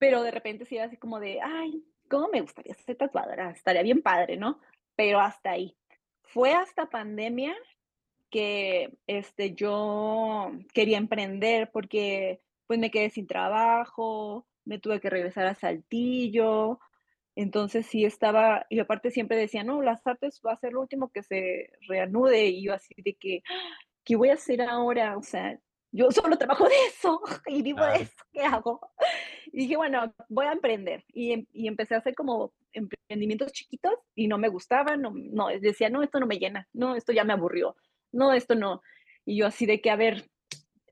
pero de repente sí era así como de, ay, ¿cómo me gustaría ser tatuadora? Estaría bien padre, ¿no? Pero hasta ahí. Fue hasta pandemia que este, yo quería emprender porque pues me quedé sin trabajo, me tuve que regresar a Saltillo, entonces sí estaba, y aparte siempre decía, no, las artes va a ser lo último que se reanude, y yo así de que, ¿qué voy a hacer ahora? O sea, yo solo trabajo de eso y vivo de eso, ¿qué hago? Y dije, bueno, voy a emprender. Y, em, y, empecé a hacer como emprendimientos chiquitos y no me gustaban, no, no, decía, no, esto no me llena, no, esto ya me aburrió, no, esto no. Y yo así de que, a ver,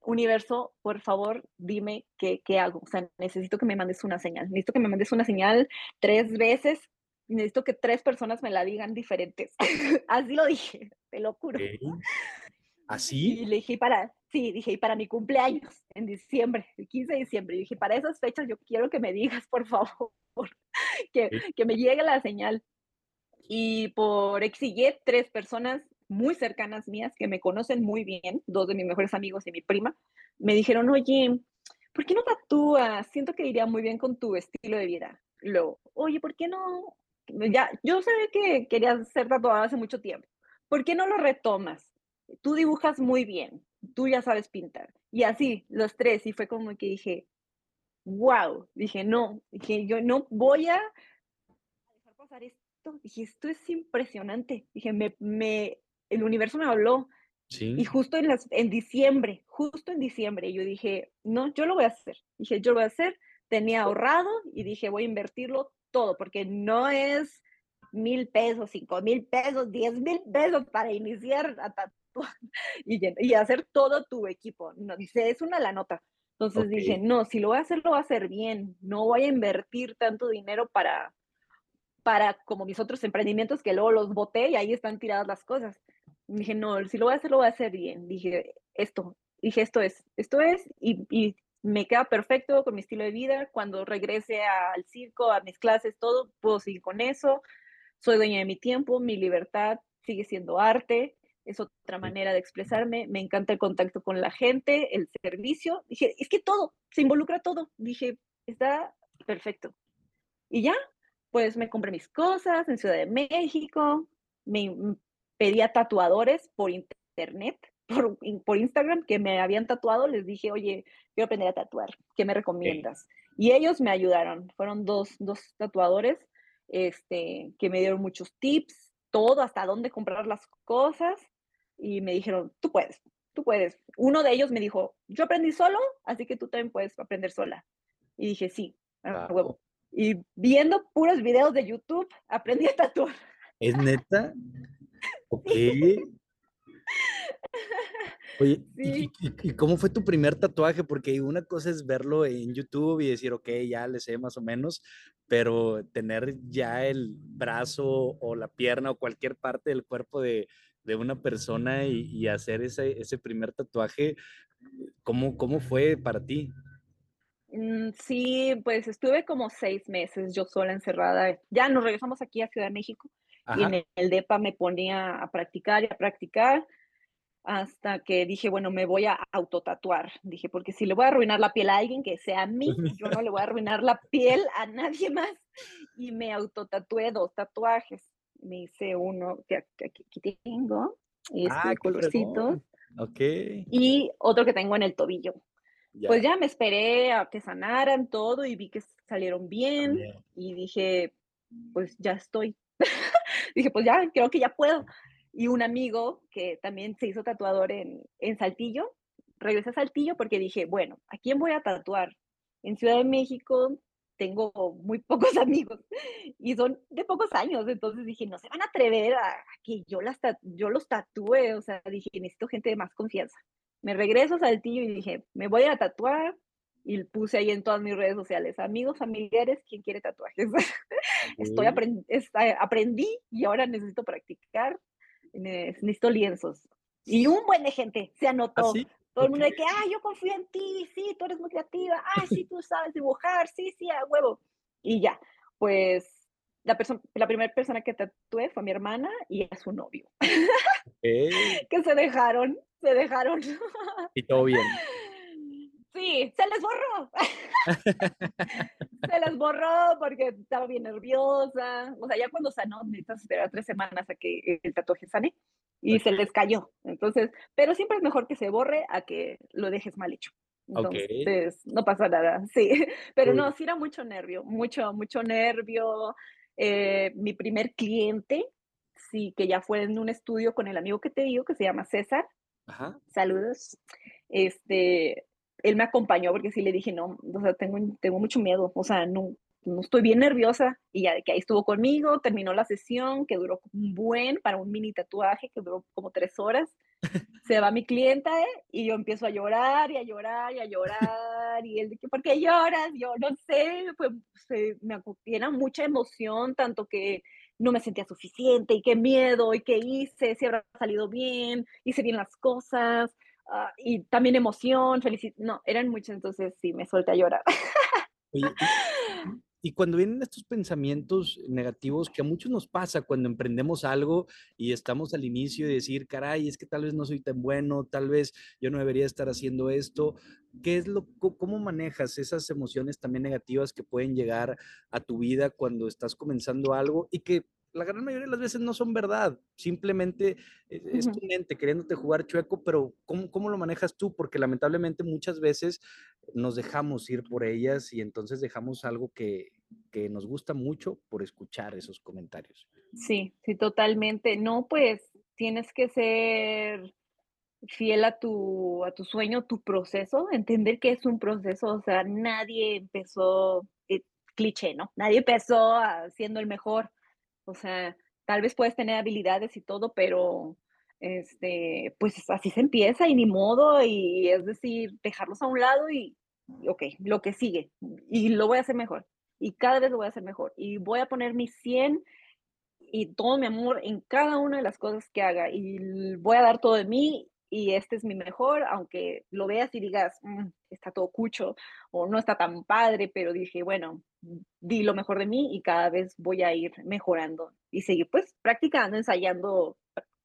universo, por favor, dime qué, qué hago. O sea, necesito que me mandes una señal. Necesito que me mandes una señal tres veces. Necesito que tres personas me la digan diferentes. Así lo dije, te lo juro. ¿Así? Y le dije, para, sí, dije, y para mi cumpleaños, en diciembre, el 15 de diciembre, y dije, para esas fechas yo quiero que me digas, por favor, que, que me llegue la señal. Y por exigir tres personas muy cercanas mías que me conocen muy bien, dos de mis mejores amigos y mi prima, me dijeron, oye, ¿por qué no tatúas? Siento que iría muy bien con tu estilo de vida. Luego, oye, ¿por qué no? Ya, yo sabía que querías ser tatuada hace mucho tiempo. ¿Por qué no lo retomas? Tú dibujas muy bien, tú ya sabes pintar. Y así, los tres, y fue como que dije, wow, dije, no, dije, yo no voy a dejar pasar esto. Dije, esto es impresionante. Dije, me, me el universo me habló. Y justo en, las, en diciembre, justo en diciembre, yo dije, no, yo lo voy a hacer. Dije, yo lo voy a hacer. Tenía ahorrado y dije, voy a invertirlo todo, porque no es mil pesos, cinco mil pesos, diez mil pesos para iniciar a y, y, hacer todo tu equipo. No, dice, es una la nota. Entonces dije, no, si lo voy a hacer, lo voy a hacer bien. No voy a invertir tanto dinero para, para como mis otros emprendimientos que luego los boté y ahí están tiradas las cosas dije, no, si lo voy a hacer, lo voy a hacer bien. Dije, esto, dije, esto es, esto es, y, y me queda perfecto con mi estilo de vida. Cuando regrese al circo, a mis clases, todo, puedo seguir con eso. Soy dueña de mi tiempo, mi libertad sigue siendo arte, es otra manera de expresarme. Me encanta el contacto con la gente, el servicio. Dije, es que todo, se involucra todo. Dije, está perfecto. Y ya, pues me compré mis cosas en Ciudad de México, me pedía tatuadores por internet, por, por, Instagram, que me habían tatuado, les dije, oye, quiero aprender a tatuar, ¿qué me recomiendas? Y ellos me ayudaron, fueron dos, dos tatuadores este, que me dieron muchos tips, todo, hasta dónde comprar las cosas, y me dijeron, tú puedes, tú puedes. Uno de ellos me dijo, yo aprendí solo, así que tú también puedes aprender sola. Y dije, sí, a huevo. Y viendo puros videos de YouTube, aprendí a tatuar. ¿Es neta? Ok. Oye, ¿y, cómo fue tu primer tatuaje? Porque una cosa es verlo en YouTube y decir, ok, ya le sé más o menos, pero tener ya el brazo o la pierna o cualquier parte del cuerpo de, una persona y, hacer ese, ese, primer tatuaje, ¿cómo, ¿cómo fue para ti? Mm, sí, pues estuve como seis meses yo sola encerrada. Ya nos regresamos aquí a Ciudad de México y en el DEPA me ponía a practicar y a practicar hasta que dije, bueno, me voy a autotatuar. Dije, porque si le voy a arruinar la piel a alguien que sea a mí, yo no le voy a arruinar la piel a nadie más. Y me autotatué dos tatuajes. Me hice uno que aquí, tengo, este, ah, colorcitos. Ok. Y otro que tengo en el tobillo. Pues ya me esperé a que sanaran todo y vi que salieron bien. Y dije, pues ya estoy. dije, pues ya, creo que ya puedo. Y un amigo que también se hizo tatuador en, en Saltillo, regresé a Saltillo porque dije, bueno, ¿a quién voy a tatuar? En Ciudad de México tengo muy pocos amigos y son de pocos años, entonces dije, no se van a atrever a, que yo, las yo los tatúe, o sea, dije, necesito gente de más confianza. Me regreso a Saltillo y dije, me voy a tatuar, y puse ahí en todas mis redes sociales, amigos, familiares, ¿quién quiere tatuajes? Estoy aprendí y ahora necesito practicar, necesito lienzos. Y un buen de gente se anotó. ¿Ah, Todo el mundo de que, ah, yo confío en ti, sí, tú eres muy creativa, ah, sí, tú sabes dibujar, sí, sí, a huevo. Y ya, pues la, la primera persona que tatué fue mi hermana y a su novio. que se dejaron, se dejaron. y todo bien. Sí, Sí, se les borró. se les borró porque estaba bien nerviosa. O sea, ya cuando sanó, necesitas esperar tres semanas a que el tatuaje sane y se les cayó. Entonces, pero siempre es mejor que se borre a que lo dejes mal hecho. Entonces, no pasa nada, sí. Pero no, sí era mucho nervio, mucho, mucho nervio. Eh, mi primer cliente, sí, que ya fue en un estudio con el amigo que te digo, que se llama César. Ajá. Saludos. Este, él me acompañó porque sí le dije, no, o sea, tengo, tengo mucho miedo, o sea, no, no estoy bien nerviosa y ya de que ahí estuvo conmigo, terminó la sesión que duró un buen para un mini tatuaje que duró como tres horas. Se va mi clienta ¿eh? y yo empiezo a llorar y a llorar y a llorar y él dice, ¿por qué lloras? Yo no sé, pues me llena mucha emoción, tanto que no me sentía suficiente y qué miedo y qué hice, si habrá salido bien, hice bien las cosas uh, y también emoción, felicidad, no, eran muchas, entonces sí, me solté a llorar. Y cuando vienen estos pensamientos negativos, que a muchos nos pasa cuando emprendemos algo y estamos al inicio de decir, caray, es que tal vez no soy tan bueno, tal vez yo no debería estar haciendo esto. ¿Qué es lo, cómo manejas esas emociones también negativas que pueden llegar a tu vida cuando estás comenzando algo y que la gran mayoría de las veces no son verdad, simplemente e, es tu mente queriéndote jugar chueco, pero ¿cómo, ¿cómo, lo manejas tú? Porque lamentablemente muchas veces nos dejamos ir por ellas y entonces dejamos algo que, que nos gusta mucho por escuchar esos comentarios. Sí, sí, totalmente. No, pues tienes que ser fiel a tu, a tu sueño, tu proceso, entender que es un proceso, o sea, nadie empezó, eh, cliché, ¿no? Nadie empezó siendo el mejor o sea, tal vez puedes tener habilidades y todo, pero este, pues así se empieza y ni modo, y es decir, dejarlos a un lado y, ok, lo que sigue, y lo voy a hacer mejor, y cada vez lo voy a hacer mejor, y voy a poner mi 100 y todo mi amor en cada una de las cosas que haga, y voy a dar todo de mí, y este es mi mejor, aunque lo veas y digas, mm, está todo cucho o no está tan padre, pero dije, bueno, di lo mejor de mí y cada vez voy a ir mejorando y seguir pues practicando, ensayando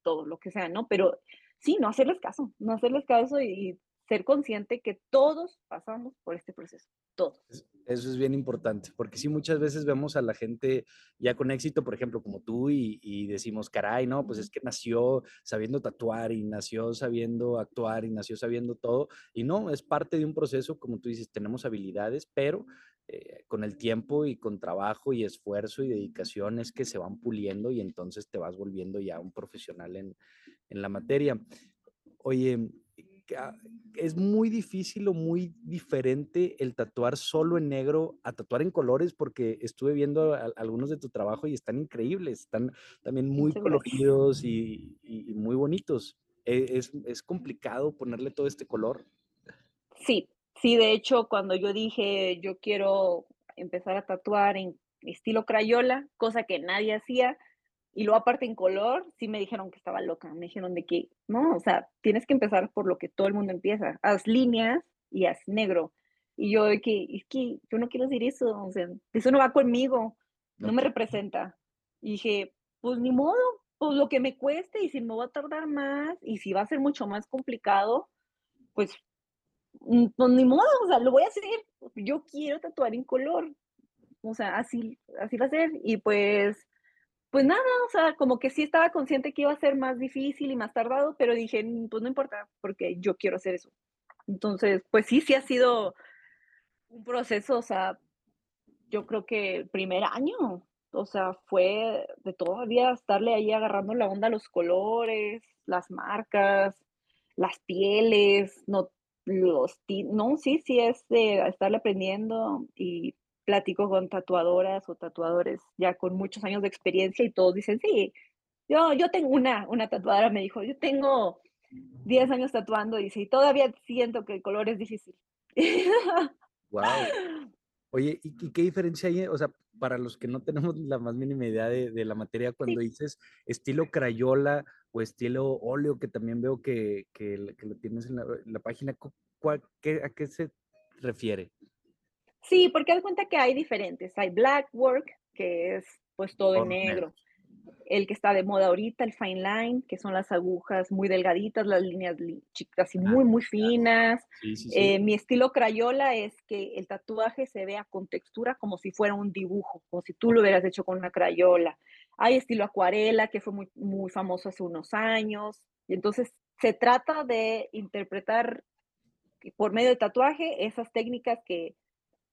todo lo que sea, ¿no? Pero sí, no hacerles caso, no hacerles caso y, ser consciente que todos pasamos por este proceso, todos. Eso es bien importante, porque sí, muchas veces vemos a la gente ya con éxito, por ejemplo, como tú, y, y, decimos, caray, no, pues es que nació sabiendo tatuar y nació sabiendo actuar y nació sabiendo todo, y no, es parte de un proceso, como tú dices, tenemos habilidades, pero eh, con el tiempo y con trabajo y esfuerzo y dedicación es que se van puliendo y entonces te vas volviendo ya un profesional en, en la materia. Oye, es muy difícil o muy diferente el tatuar solo en negro a tatuar en colores porque estuve viendo algunos de tu trabajo y están increíbles, están también muy coloridos y, muy bonitos. ¿E, ¿Es, ¿Es complicado ponerle todo este color? Sí, sí, de hecho cuando yo dije yo quiero empezar a tatuar en estilo crayola, cosa que nadie hacía, y luego aparte en color, sí me dijeron que estaba loca, me dijeron de que, no, o sea, tienes que empezar por lo que todo el mundo empieza, haz líneas y haz negro. Y yo de que, es que yo no quiero decir eso, o sea, eso no va conmigo, no me representa. Y dije, pues ni modo, pues lo que me cueste y si me va a tardar más y si va a ser mucho más complicado, pues, mm, pues ni modo, o sea, lo voy a hacer. Yo quiero tatuar en color, o sea, así, así va a ser. Y pues pues nada, o sea, como que sí estaba consciente que iba a ser más difícil y más tardado, pero dije, mm, pues no importa, porque yo quiero hacer eso. Entonces, pues sí, sí ha sido un proceso, o sea, yo creo que el primer año, o sea, fue de todavía estarle ahí agarrando la onda los colores, las marcas, las pieles, no, los, no, sí, sí es de estarle aprendiendo y platico con tatuadoras o tatuadores ya con muchos años de experiencia y todos dicen, sí, yo, yo tengo una, una tatuadora me dijo, yo tengo 10 años tatuando y sí, todavía siento que el color es difícil. Wow. Oye, ¿y, qué diferencia hay? O sea, para los que no tenemos la más mínima idea de, la materia, cuando dices estilo crayola o estilo óleo, que también veo que, que, lo tienes en la, página, qué, ¿a qué se refiere? Sí, porque haz cuenta que hay diferentes. Hay black work, que es pues todo en negro. el que está de moda ahorita, el fine line, que son las agujas muy delgaditas, las líneas así Ah, muy, muy finas. Sí, sí, sí. Eh, mi estilo crayola es que el tatuaje se vea con textura como si fuera un dibujo, como si tú lo hubieras hecho con una crayola. Hay estilo acuarela, que fue muy, muy famoso hace unos años. Y entonces se trata de interpretar por medio del tatuaje esas técnicas que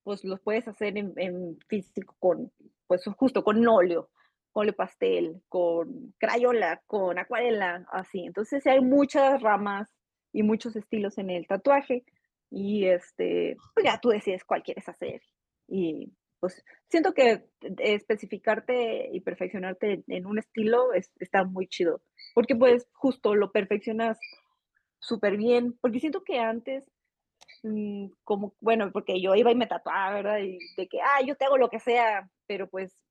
pues los puedes hacer en, físico con, pues justo con óleo, con óleo pastel, con crayola, con acuarela, así. Entonces hay muchas ramas y muchos estilos en el tatuaje y este, pues ya tú decides cuál quieres hacer. Y pues siento que especificarte y perfeccionarte en un estilo es, está muy chido, porque pues justo lo perfeccionas súper bien, porque siento que antes Mm, como, bueno, porque yo iba y me tatuaba, ¿verdad? Y de que, ah, yo te hago lo que sea, pero pues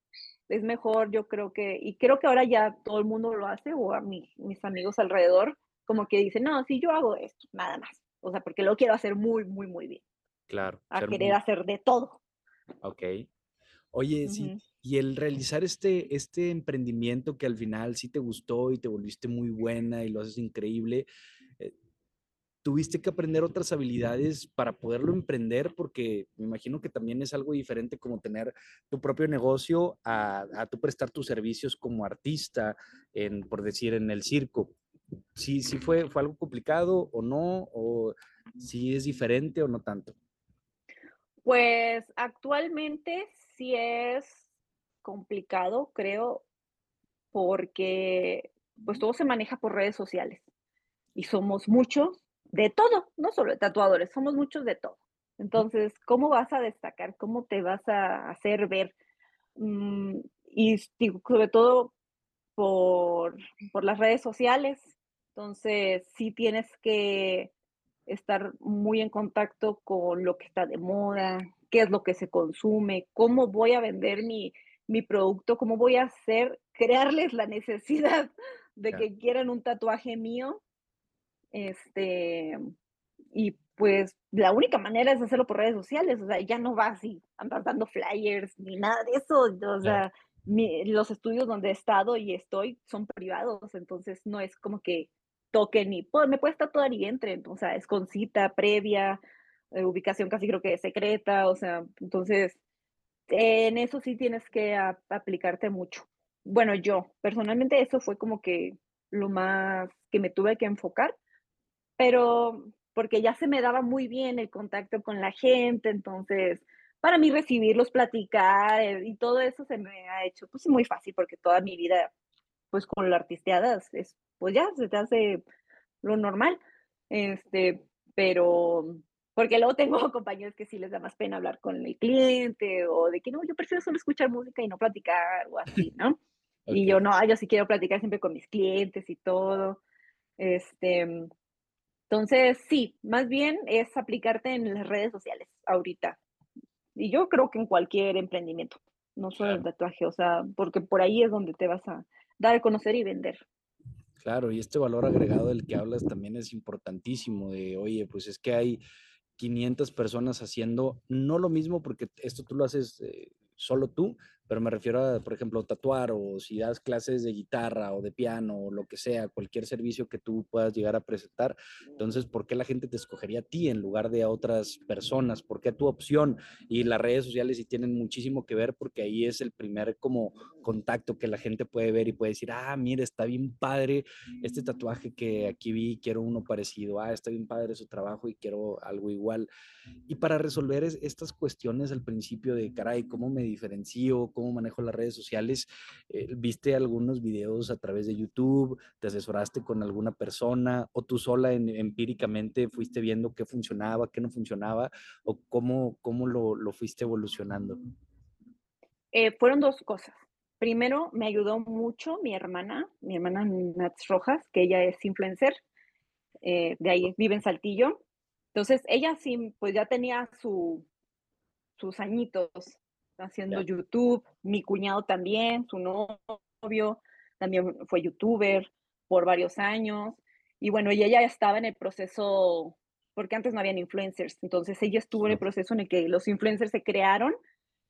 es mejor, yo creo que, y creo que ahora ya todo el mundo lo hace, o a mi, mis amigos alrededor, como que dicen, no, sí, yo hago esto, nada más. O sea, porque lo quiero hacer muy, muy, muy bien, Claro, a querer muy hacer de todo. okey. Oye, sí, Ujú. y el realizar este este emprendimiento que al final sí te gustó y te volviste muy buena y lo haces increíble, ¿tuviste que aprender otras habilidades para poderlo emprender? Porque me imagino que también es algo diferente como tener tu propio negocio a a tú prestar tus servicios como artista en, por decir, en el circo. ¿Sí sí fue fue algo complicado o no? ¿O sí es diferente o no tanto? Pues actualmente sí es complicado, creo, porque pues todo se maneja por redes sociales. y somos muchos de todo, no solo de tatuadores, somos muchos de todo. Entonces, ¿cómo vas a destacar? ¿Cómo te vas a hacer ver? Mm, y digo, sobre todo por, por las redes sociales. Entonces, sí tienes que estar muy en contacto con lo que está de moda, qué es lo que se consume, cómo voy a vender mi, mi producto, cómo voy a hacer, crearles la necesidad de que quieran un tatuaje mío este, y pues la única manera es hacerlo por redes sociales, o sea, ya no vas y andas dando flyers ni nada de eso, o sea, mi- los estudios donde he estado y estoy son privados, entonces no es como que toquen y pues me puedes tatuar y entren, o sea, es con cita previa, eh, ubicación casi creo que secreta, o sea, entonces en eso sí tienes que a- aplicarte mucho. Bueno, yo personalmente eso fue como que lo más que me tuve que enfocar pero porque ya se me daba muy bien el contacto con la gente, entonces, para mí recibirlos, platicar, eh, y todo eso se me ha hecho, pues, muy fácil, porque toda mi vida, pues, con la artisteada es es, pues, ya se te hace lo normal, este, pero porque luego tengo compañeros que sí les da más pena hablar con el cliente, o de que: "No, yo prefiero solo escuchar música y no platicar", o así, ¿no? Y okey. yo: "No, yo sí quiero platicar siempre con mis clientes y todo", este entonces, sí, más bien es aplicarte en las redes sociales ahorita. Y yo creo que en cualquier emprendimiento, no solo Claro, tatuaje, o sea, porque por ahí es donde te vas a dar a conocer y vender. claro, y este valor agregado del que hablas también es importantísimo, de, oye, pues es que hay 500 personas haciendo no lo mismo, porque esto tú lo haces eh, solo tú, pero me refiero a, por ejemplo, tatuar o si das clases de guitarra o de piano o lo que sea, cualquier servicio que tú puedas llegar a presentar. Entonces, ¿por qué la gente te escogería a ti en lugar de a otras personas? ¿Por qué tu opción? Y las redes sociales sí tienen muchísimo que ver porque ahí es el primer como contacto que la gente puede ver y puede decir, ah, mira, está bien padre este tatuaje que aquí vi, quiero uno parecido, ah, está bien padre su trabajo y quiero algo igual. Y para resolver es- estas cuestiones al principio de, caray, ¿cómo me diferencio? ¿Cómo manejo las redes sociales? Eh, ¿Viste algunos videos a través de YouTube? ¿Te asesoraste con alguna persona? ¿O tú sola en- empíricamente fuiste viendo qué funcionaba, qué no funcionaba? ¿O cómo, cómo lo, lo fuiste evolucionando? Eh, fueron 2 cosas. Primero, me ayudó mucho mi hermana, mi hermana Nats Rojas, que ella es influencer, eh, de ahí vive en Saltillo. Entonces, ella sí, pues ya tenía su sus añitos haciendo YouTube, mi cuñado también, su novio, también fue youtuber por varios años. Y bueno, ella ya estaba en el proceso, porque antes no habían influencers, entonces ella estuvo en el proceso en el que los influencers se crearon,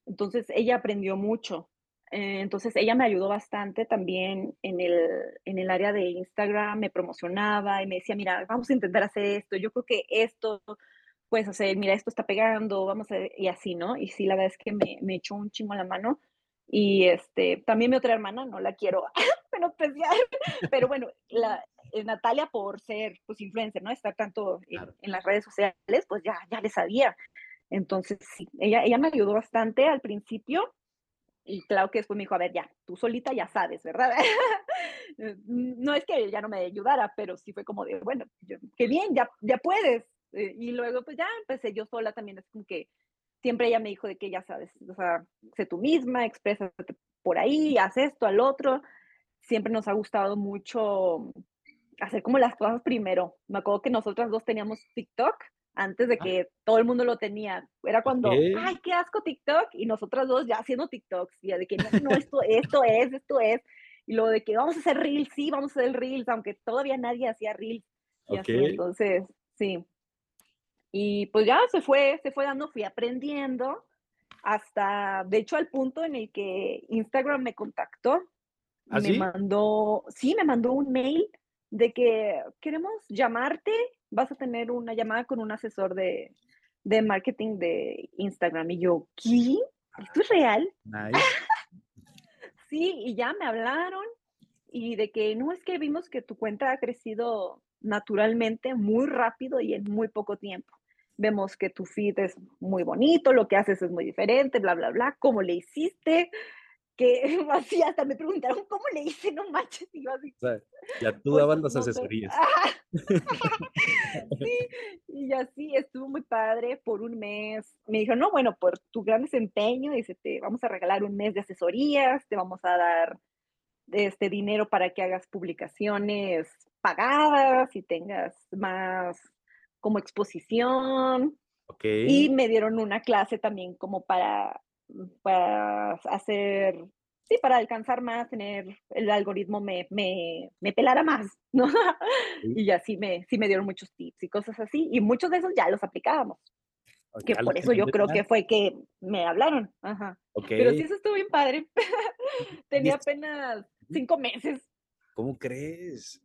entonces ella aprendió mucho. Eh, entonces ella me ayudó bastante también en el, en el área de Instagram, me promocionaba y me decía, mira, vamos a intentar hacer esto, yo creo que esto puedes hacer, mira, esto está pegando, vamos a, y así, ¿no? Y sí, la verdad es que me, me echó un chingo la mano. Y este, también mi otra hermana, no la quiero menospreciar, pero bueno, la, eh, Natalia por ser pues influencer, ¿no? Estar tanto en, en, las redes sociales, pues ya, ya le sabía. Entonces, sí, ella, ella me ayudó bastante al principio y claro que después me dijo, a ver, ya, tú solita ya sabes, ¿verdad? no es que ella no me ayudara, pero sí fue como de, bueno, qué bien, ya, ya puedes. Eh, y luego pues ya empecé yo sola también, es como que siempre ella me dijo de que ya sabes, o sea, sé tú misma, exprésate por ahí, haz esto, al otro. Siempre nos ha gustado mucho hacer como las cosas primero. Me acuerdo que nosotras dos teníamos TikTok antes de ah. que todo el mundo lo tenía. Era cuando, ay, qué asco TikTok, y nosotras dos ya haciendo TikToks, ya de que no, no, esto, esto es, esto es, y luego de que vamos a hacer Reels, sí, vamos a hacer Reels, aunque todavía nadie hacía Reels. Y así, entonces, sí. Y pues ya se fue, se fue dando, fui aprendiendo, hasta, de hecho, al punto en el que Instagram me contactó, ¿Ah, me mandó, sí, me mandó un mail de que queremos llamarte, vas a tener una llamada con un asesor de, de marketing de Instagram. Y yo, ¿qué? ¿Esto es real? sí, y ya me hablaron y de que no es que vimos que tu cuenta ha crecido naturalmente muy rápido y en muy poco tiempo. Vemos que tu feed es muy bonito, lo que haces es muy diferente, bla, bla, bla. ¿Cómo le hiciste? que así hasta me preguntaron cómo le hice, no manches, y yo así. O sea, ya tú pues, dabas las asesorías. sí, y así estuvo muy padre por un mes. Me dijo, no, bueno, por tu gran desempeño, dice, te vamos a regalar un mes de asesorías, te vamos a dar este dinero para que hagas publicaciones pagadas y tengas más como exposición. Okay. Y me dieron una clase también como para para hacer, sí, para alcanzar más, tener el algoritmo me, me, me pelara más, ¿no? Y así me, sí me dieron muchos tips y cosas así, y muchos de esos ya los aplicábamos. Que por eso yo creo que fue que me hablaron. Ajá. Pero sí, eso estuvo bien padre. Tenía apenas cinco meses. ¿Cómo crees?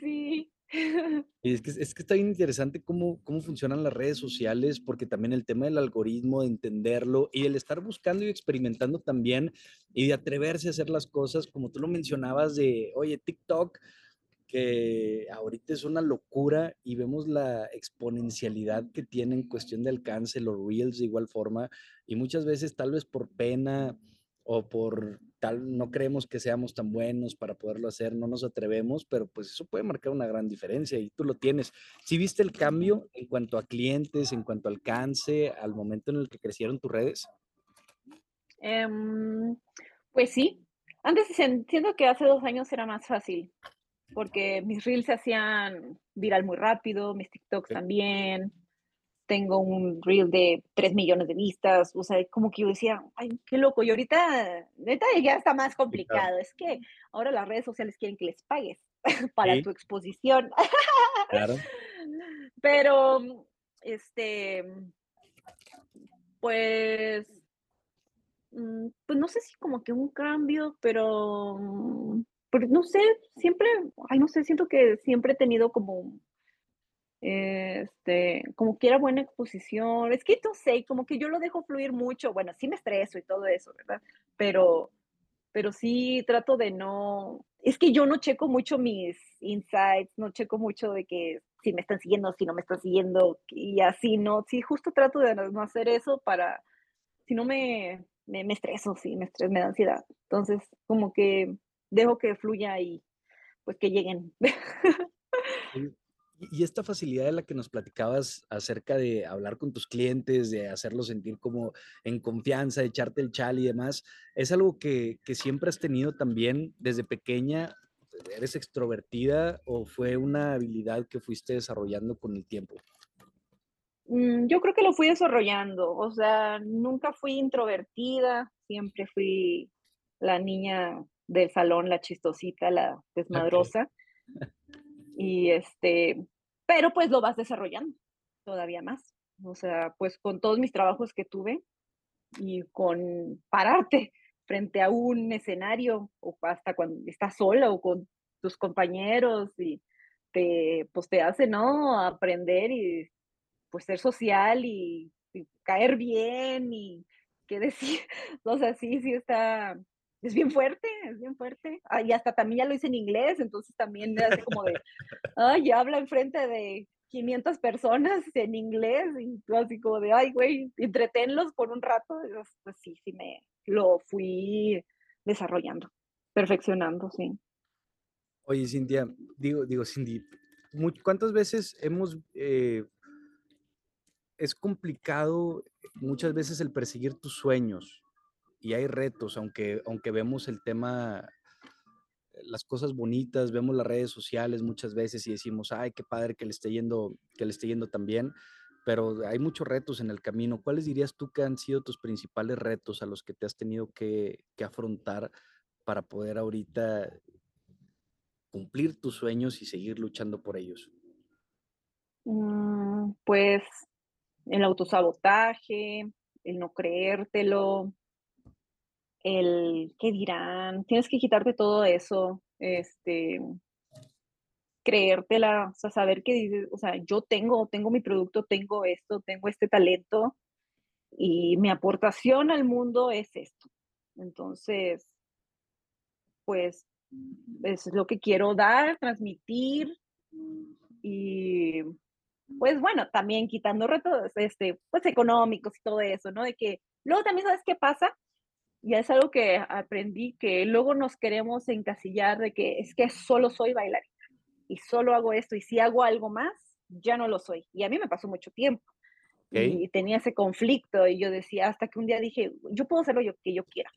Sí. Y es que, es que está bien interesante cómo, cómo funcionan las redes sociales, porque también el tema del algoritmo, de entenderlo y el estar buscando y experimentando también y de atreverse a hacer las cosas, como tú lo mencionabas, de, oye, TikTok, que ahorita es una locura y vemos la exponencialidad que tiene en cuestión de alcance, los reels de igual forma, y muchas veces tal vez por pena o por tal no creemos que seamos tan buenos para poderlo hacer, no nos atrevemos, pero pues eso puede marcar una gran diferencia y tú lo tienes. ¿Sí viste el cambio en cuanto a clientes, en cuanto a alcance, al momento en el que crecieron tus redes? Em, pues sí. Antes siento que hace dos años era más fácil, porque mis reels se hacían viral muy rápido, mis TikToks también tengo un reel de 3 millones de vistas, o sea, como que yo decía, ay, qué loco, y ahorita, neta, ya está más complicado, es que ahora las redes sociales quieren que les pagues para tu exposición. Claro. Pero, este, pues, mm, pues no sé si como que un cambio, pero, pero no sé, siempre, ay, no sé, siento que siempre he tenido como este, como quiera buena exposición, es que no sé, como que yo lo dejo fluir mucho, bueno, sí me estreso y todo eso, ¿verdad? Pero, pero sí trato de no, es que yo no checo mucho mis insights, no checo mucho de que si me están siguiendo, si no me están siguiendo, y así, ¿no? Sí, justo trato de no hacer eso para, si no me, me, me estreso, sí, me estreso, me da ansiedad. Entonces, como que dejo que fluya y pues que lleguen. Y esta facilidad de la que nos platicabas acerca de hablar con tus clientes, de hacerlos sentir como en confianza, de echarte el chal y demás, ¿es algo que, que siempre has tenido también desde pequeña? ¿Eres extrovertida o fue una habilidad que fuiste desarrollando con el tiempo? Mm, yo creo que lo fui desarrollando, o sea, nunca fui introvertida, siempre fui la niña del salón, la chistosita, la desmadrosa. Y este, pero pues lo vas desarrollando todavía más. O sea, pues con todos mis trabajos que tuve y con pararte frente a un escenario o hasta cuando estás sola o con tus compañeros y te, pues te hace, ¿no? Aprender y pues ser social y, caer bien y qué decir, o sea, sí, sí está, es bien fuerte, es bien fuerte. Ah, y hasta también ya lo hice en inglés, entonces también me hace como de, ay, habla enfrente de 500 personas en inglés y así como de, ay, güey, entretenlos por un rato. Pues sí, sí me lo fui desarrollando, perfeccionando, sí. Oye, Cintia, digo, digo, Cindy, ¿cuántas veces hemos, eh, es complicado muchas veces el perseguir tus sueños y hay retos, aunque, aunque vemos el tema las cosas bonitas, vemos las redes sociales muchas veces y decimos, ay, qué padre que le esté yendo, que le esté yendo tan bien, pero hay muchos retos en el camino. ¿Cuáles dirías tú que han sido tus principales retos a los que te has tenido que, afrontar para poder ahorita cumplir tus sueños y seguir luchando por ellos? Mm, pues el autosabotaje, el no creértelo, el qué dirán, tienes que quitarte todo eso, este, creértela, o sea, saber que dices, o sea, yo tengo, tengo mi producto, tengo esto, tengo este talento y mi aportación al mundo es esto. Entonces, pues, es lo que quiero dar, transmitir y pues bueno, también quitando retos este, pues económicos y todo eso, ¿no? De que luego también sabes qué pasa, y es algo que aprendí, que luego nos queremos encasillar de que es que solo soy bailarina y solo hago esto y si hago algo más, ya no lo soy. Y a mí me pasó mucho tiempo. Y tenía ese conflicto y yo decía, hasta que un día dije, yo puedo hacer lo que yo quiera.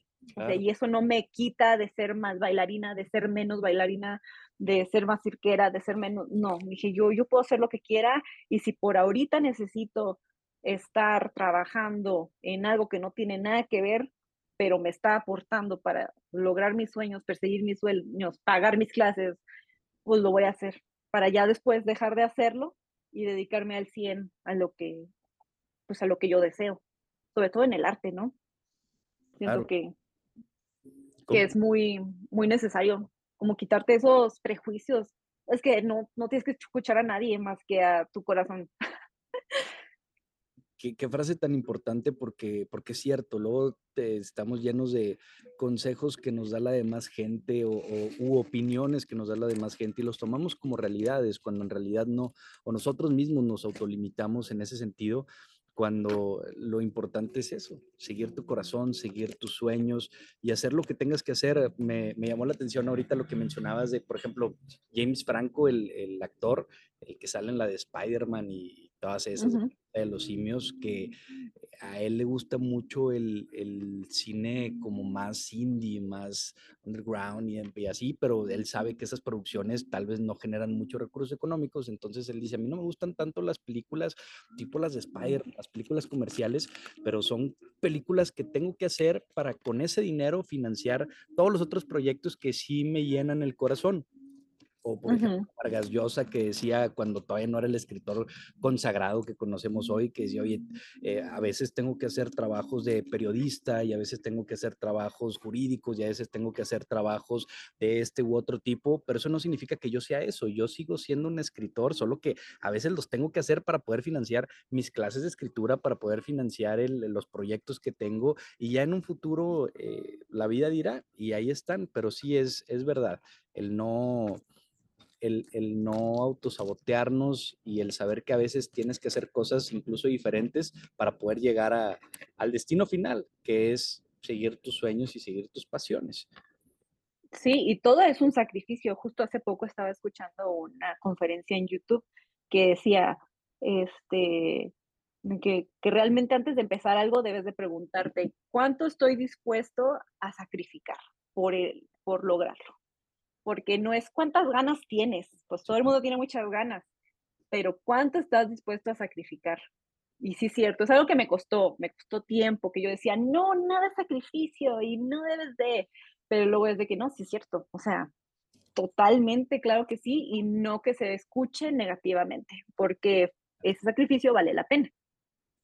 y eso no me quita de ser más bailarina, de ser menos bailarina, de ser más cirquera, de ser menos, no, dije, yo, yo puedo hacer lo que quiera y si por ahorita necesito estar trabajando en algo que no tiene nada que ver, pero me está aportando para lograr mis sueños, perseguir mis sueños, pagar mis clases, pues lo voy a hacer para ya después dejar de hacerlo y dedicarme al 100 a lo que pues a lo que yo deseo, sobre todo en el arte, ¿no? Siento que que es muy muy necesario como quitarte esos prejuicios. Es que no no tienes que escuchar a nadie más que a tu corazón. Qué, frase tan importante porque, porque es cierto, luego estamos llenos de consejos que nos da la demás gente o, u opiniones que nos da la demás gente y los tomamos como realidades cuando en realidad no, o nosotros mismos nos autolimitamos en ese sentido cuando lo importante es eso, seguir tu corazón, seguir tus sueños y hacer lo que tengas que hacer. Me, me llamó la atención ahorita lo que mencionabas de, por ejemplo, James Franco, el, el actor, el que sale en la de Spider-Man y todas esas de los simios, que a él le gusta mucho el, el, cine como más indie, más underground y, así, pero él sabe que esas producciones tal vez no generan muchos recursos económicos, entonces él dice, a mí no me gustan tanto las películas tipo las de Spider, las películas comerciales, pero son películas que tengo que hacer para con ese dinero financiar todos los otros proyectos que sí me llenan el corazón. O por ejemplo, Vargas Llosa, que decía cuando todavía no era el escritor consagrado que conocemos hoy, que decía, oye, eh, a veces tengo que hacer trabajos de periodista y a veces tengo que hacer trabajos jurídicos y a veces tengo que hacer trabajos de este u otro tipo, pero eso no significa que yo sea eso. Yo sigo siendo un escritor, solo que a veces los tengo que hacer para poder financiar mis clases de escritura, para poder financiar los proyectos que tengo y ya en un futuro eh, la vida dirá y ahí están, pero sí es, es verdad, el no el, el, no autosabotearnos y el saber que a veces tienes que hacer cosas incluso diferentes para poder llegar a, al destino final, que es seguir tus sueños y seguir tus pasiones. Sí, y todo es un sacrificio. Justo hace poco estaba escuchando una conferencia en YouTube que decía, este, que, que, realmente antes de empezar algo debes de preguntarte, ¿cuánto estoy dispuesto a sacrificar por, el, por lograrlo? Porque no es cuántas ganas tienes, pues todo el mundo tiene muchas ganas, pero cuánto estás dispuesto a sacrificar. Y sí, es cierto, es algo que me costó, me costó tiempo, que yo decía, no, nada de sacrificio y no debes de, pero luego es de que no, sí es cierto, o sea, totalmente claro que sí y no que se escuche negativamente, porque ese sacrificio vale la pena.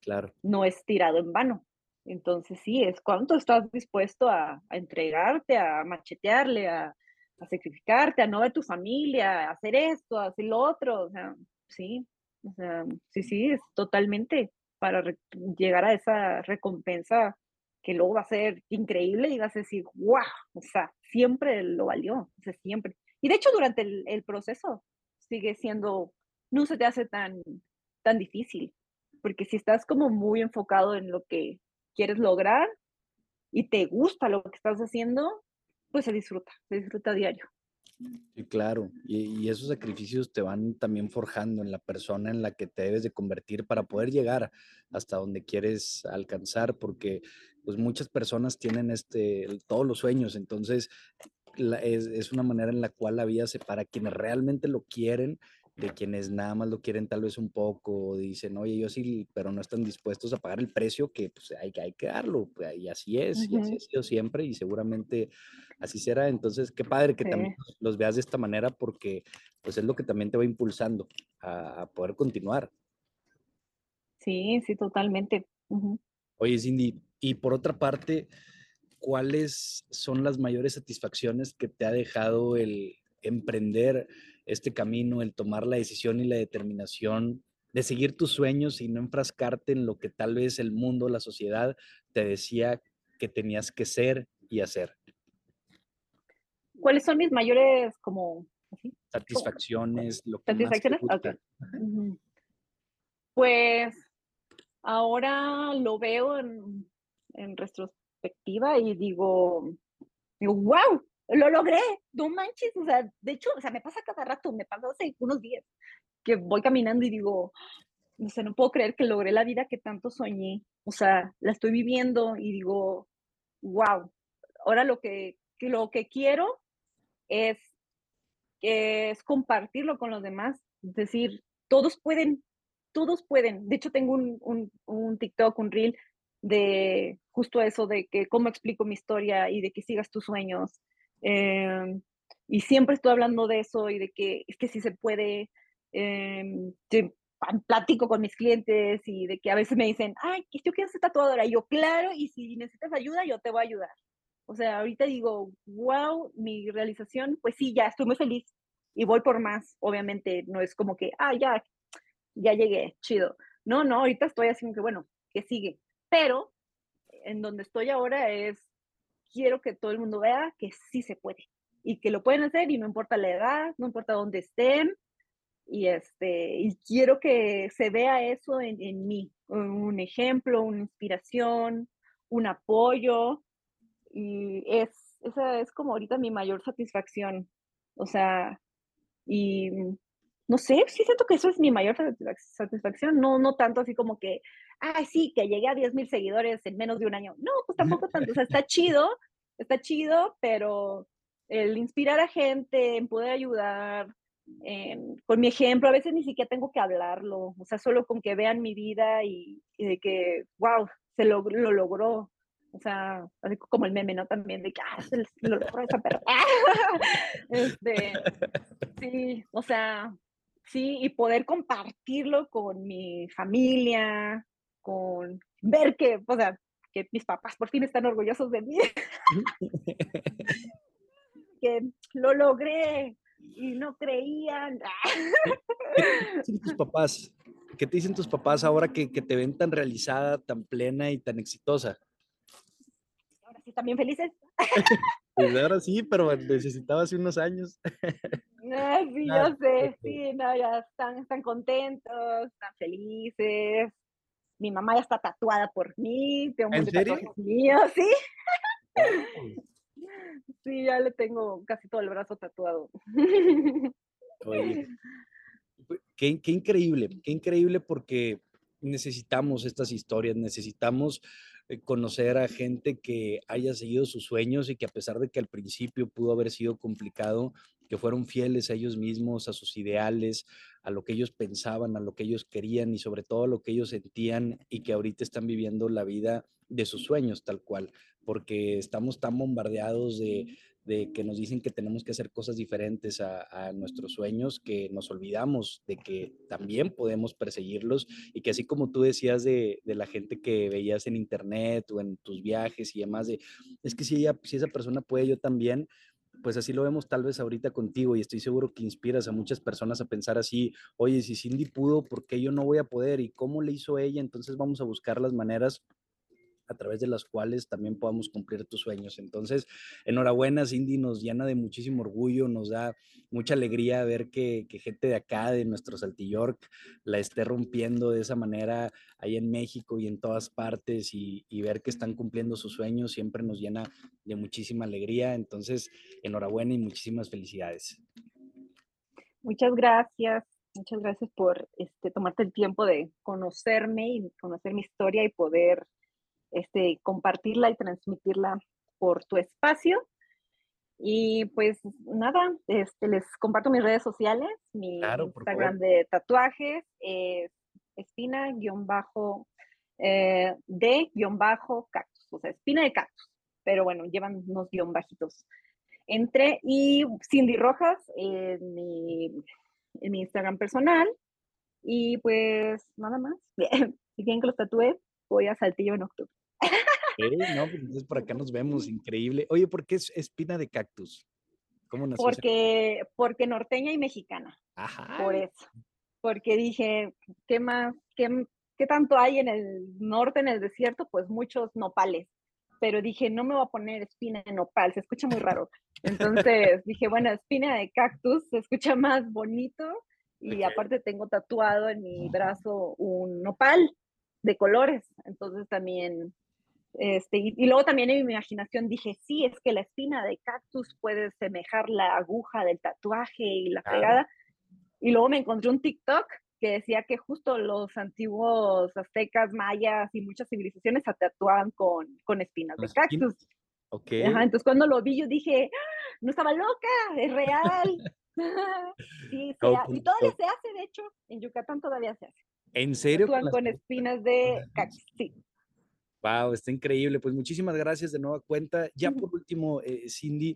Claro. No es tirado en vano. Entonces sí, es cuánto estás dispuesto a, a entregarte, a machetearle, a, a sacrificarte, a no ver tu familia, a hacer esto, a hacer lo otro, o sea, sí, o sea, sí, sí, es totalmente para llegar a esa recompensa que luego va a ser increíble y vas a decir, wow, o sea, siempre lo valió, o sea, siempre. Y de hecho durante el, el proceso sigue siendo, no se te hace tan, tan difícil, porque si estás como muy enfocado en lo que quieres lograr y te gusta lo que estás haciendo, pues se disfruta, se disfruta diario. Sí, claro, y, esos sacrificios te van también forjando en la persona en la que te debes de convertir para poder llegar hasta donde quieres alcanzar, porque pues muchas personas tienen este, todos los sueños, entonces es, es, una manera en la cual la vida separa a quienes realmente lo quieren de quienes nada más lo quieren tal vez un poco, dicen, oye, yo sí, pero no están dispuestos a pagar el precio que pues, hay, hay que darlo, pues, y así es, y así ha sido siempre, y seguramente así será. Entonces, qué padre que sí. también los veas de esta manera, porque pues es lo que también te va impulsando a, a poder continuar. Sí, sí, totalmente. Uh -huh. Oye, Cindy, y por otra parte, ¿cuáles son las mayores satisfacciones que te ha dejado el emprender este camino, el tomar la decisión y la determinación de seguir tus sueños y no enfrascarte en lo que tal vez el mundo, la sociedad te decía que tenías que ser y hacer. ¿Cuáles son mis mayores como ¿así? satisfacciones? Lo que ¿Satisfacciones? Más te gusta? Okay. Uh -huh. Pues ahora lo veo en, en retrospectiva y digo, digo, wow, lo logré, no manches, o sea, de hecho, o sea, me pasa cada rato, me pasa hace unos días que voy caminando y digo, no sé, no puedo creer que logré la vida que tanto soñé, o sea, la estoy viviendo y digo, wow, ahora lo que, lo que quiero es, es compartirlo con los demás, es decir, todos pueden, todos pueden, de hecho tengo un, un, un TikTok, un reel de justo eso, de que cómo explico mi historia y de que sigas tus sueños, eh, y siempre estoy hablando de eso y de que es que sí se puede. Eh, platico con mis clientes y de que a veces me dicen, ay, yo quiero ser tatuadora. Y yo, claro, y si necesitas ayuda, yo te voy a ayudar. O sea, ahorita digo, wow, mi realización, pues sí, ya estoy muy feliz y voy por más. Obviamente no es como que, ah, ya, ya llegué, chido. No, no, ahorita estoy así como que, bueno, que sigue. Pero en donde estoy ahora es quiero que todo el mundo vea que sí se puede y que lo pueden hacer y no importa la edad, no importa dónde estén. Y, este, y quiero que se vea eso en, en mí, un ejemplo, una inspiración, un apoyo. Y es, esa es como ahorita mi mayor satisfacción. O sea, y no sé, sí siento que eso es mi mayor satisfacción, no, no tanto así como que, ay, sí, que llegué a 10 mil seguidores en menos de un año. No, pues tampoco tanto, o sea, está chido, está chido, pero el inspirar a gente, en poder ayudar, con mi ejemplo, a veces ni siquiera tengo que hablarlo, o sea, solo con que vean mi vida y, y de que, wow, se lo, lo logró. O sea, así como el meme, ¿no? También de que, ah, se lo logró esa perra. este, sí, o sea, sí, y poder compartirlo con mi familia, con ver que, o sea, que mis papás por fin están orgullosos de mí, que lo logré y no creían. ¿Qué dicen tus papás? ¿Qué te dicen tus papás ahora que, que te ven tan realizada, tan plena y tan exitosa? Ahora sí, también felices. Pues ahora sí, pero necesitaba hace unos años. Ah, sí, yo sé, sí, no, ya están, están contentos, están felices. Mi mamá ya está tatuada por mí, tengo ¿En serio? míos, sí. Sí, ya le tengo casi todo el brazo tatuado. Oye, qué, qué increíble, qué increíble porque necesitamos estas historias, necesitamos eh, conocer a gente que haya seguido sus sueños y que a pesar de que al principio pudo haber sido complicado, que fueron fieles a ellos mismos, a sus ideales, a lo que ellos pensaban, a lo que ellos querían y sobre todo a lo que ellos sentían y que ahorita están viviendo la vida de sus sueños tal cual, porque estamos tan bombardeados de, de que nos dicen que tenemos que hacer cosas diferentes a, nuestros sueños, que nos olvidamos de que también podemos perseguirlos y que así como tú decías de, de la gente que veías en internet o en tus viajes y demás, de, es que si, ella, si esa persona puede, yo también, pues así lo vemos tal vez ahorita contigo y estoy seguro que inspiras a muchas personas a pensar así, oye, si Cindy pudo, ¿por qué yo no voy a poder? ¿Y cómo le hizo ella? Entonces vamos a buscar las maneras a través de las cuales también podamos cumplir tus sueños. Entonces, enhorabuena, Cindy, nos llena de muchísimo orgullo, nos da mucha alegría ver que, gente de acá, de nuestro York la esté rompiendo de esa manera ahí en México y en todas partes y, y ver que están cumpliendo sus sueños siempre nos llena de muchísima alegría. Entonces, enhorabuena y muchísimas felicidades. Muchas gracias. Muchas gracias por este, tomarte el tiempo de conocerme y conocer mi historia y poder este, compartirla y transmitirla por tu espacio. Y pues nada, este, les comparto mis redes sociales, mi Instagram de tatuajes es espina-de-cactus, o sea, espina de cactus, pero bueno, llevan unos guion bajitos. Entre y Cindy Rojas en mi, en mi Instagram personal. Y pues nada más. si quieren que los tatúe, voy a Saltillo en octubre. No, pues entonces por acá nos vemos, increíble. Oye, ¿por qué es espina de cactus? ¿Cómo nació porque, porque norteña y mexicana. Ajá. Por eso. Porque dije, ¿qué más? Qué, ¿Qué tanto hay en el norte, en el desierto? Pues muchos nopales. Pero dije, no me voy a poner espina de nopal, se escucha muy raro. Entonces dije, bueno, espina de cactus se escucha más bonito. Y aparte tengo tatuado en mi brazo un nopal de colores. Entonces también, este, y, luego también en mi imaginación dije, sí, es que la espina de cactus puede semejar la aguja del tatuaje y la pegada. Y luego me encontré un TikTok que decía que justo los antiguos aztecas, mayas y muchas civilizaciones se tatuaban con, con espinas de cactus. Okay. entonces cuando lo vi yo dije, ¡Ah! no estaba loca, es real. sí, y todavía se hace, de hecho, en Yucatán todavía se hace. ¿En serio? Con, espinas de cactus, sí. Wow, está increíble. Pues muchísimas gracias de nueva cuenta. Ya por último, eh, Cindy,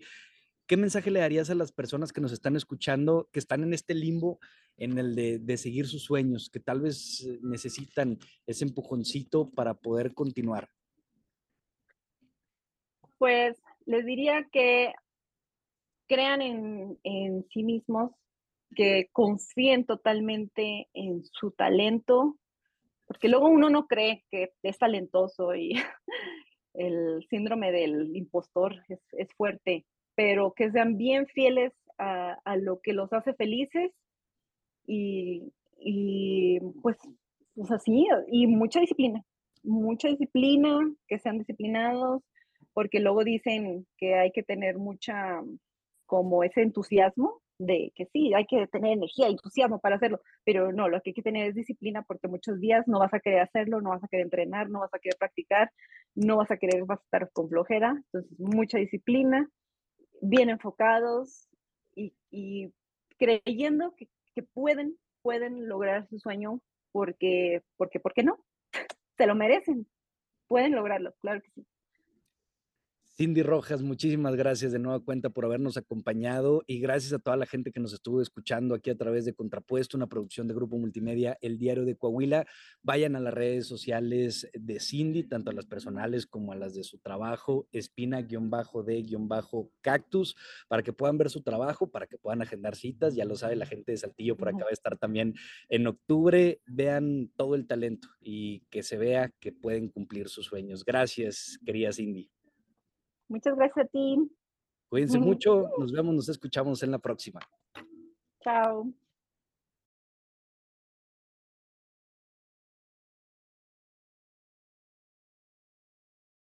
¿qué mensaje le darías a las personas que nos están escuchando, que están en este limbo, en el de, de seguir sus sueños, que tal vez eh, necesitan ese empujoncito para poder continuar? Pues les diría que crean en, en sí mismos, que confíen totalmente en su talento, porque luego uno no cree que es talentoso y el síndrome del impostor es, fuerte, pero que sean bien fieles a, lo que los hace felices y, y pues, pues así, y mucha disciplina, mucha disciplina, que sean disciplinados, porque luego dicen que hay que tener mucha, como ese entusiasmo de que sí, hay que tener energía, entusiasmo para hacerlo, pero no, lo que hay que tener es disciplina porque muchos días no vas a querer hacerlo, no vas a querer entrenar, no vas a querer practicar, no vas a querer, vas a estar con flojera, entonces mucha disciplina, bien enfocados y, creyendo que, que, pueden, pueden lograr su sueño porque, porque, ¿por qué no? Se lo merecen, pueden lograrlo, claro que sí. Cindy Rojas, muchísimas gracias de nueva cuenta por habernos acompañado y gracias a toda la gente que nos estuvo escuchando aquí a través de Contrapuesto, una producción de Grupo Multimedia, El Diario de Coahuila. Vayan a las redes sociales de Cindy, tanto a las personales como a las de su trabajo, espina-de-cactus, para que puedan ver su trabajo, para que puedan agendar citas. Ya lo sabe la gente de Saltillo, por acá va a estar también en octubre. Vean todo el talento y que se vea que pueden cumplir sus sueños. Gracias, querida Cindy. Muchas gracias a ti. Cuídense mucho, nos vemos, nos escuchamos en la próxima. Chao.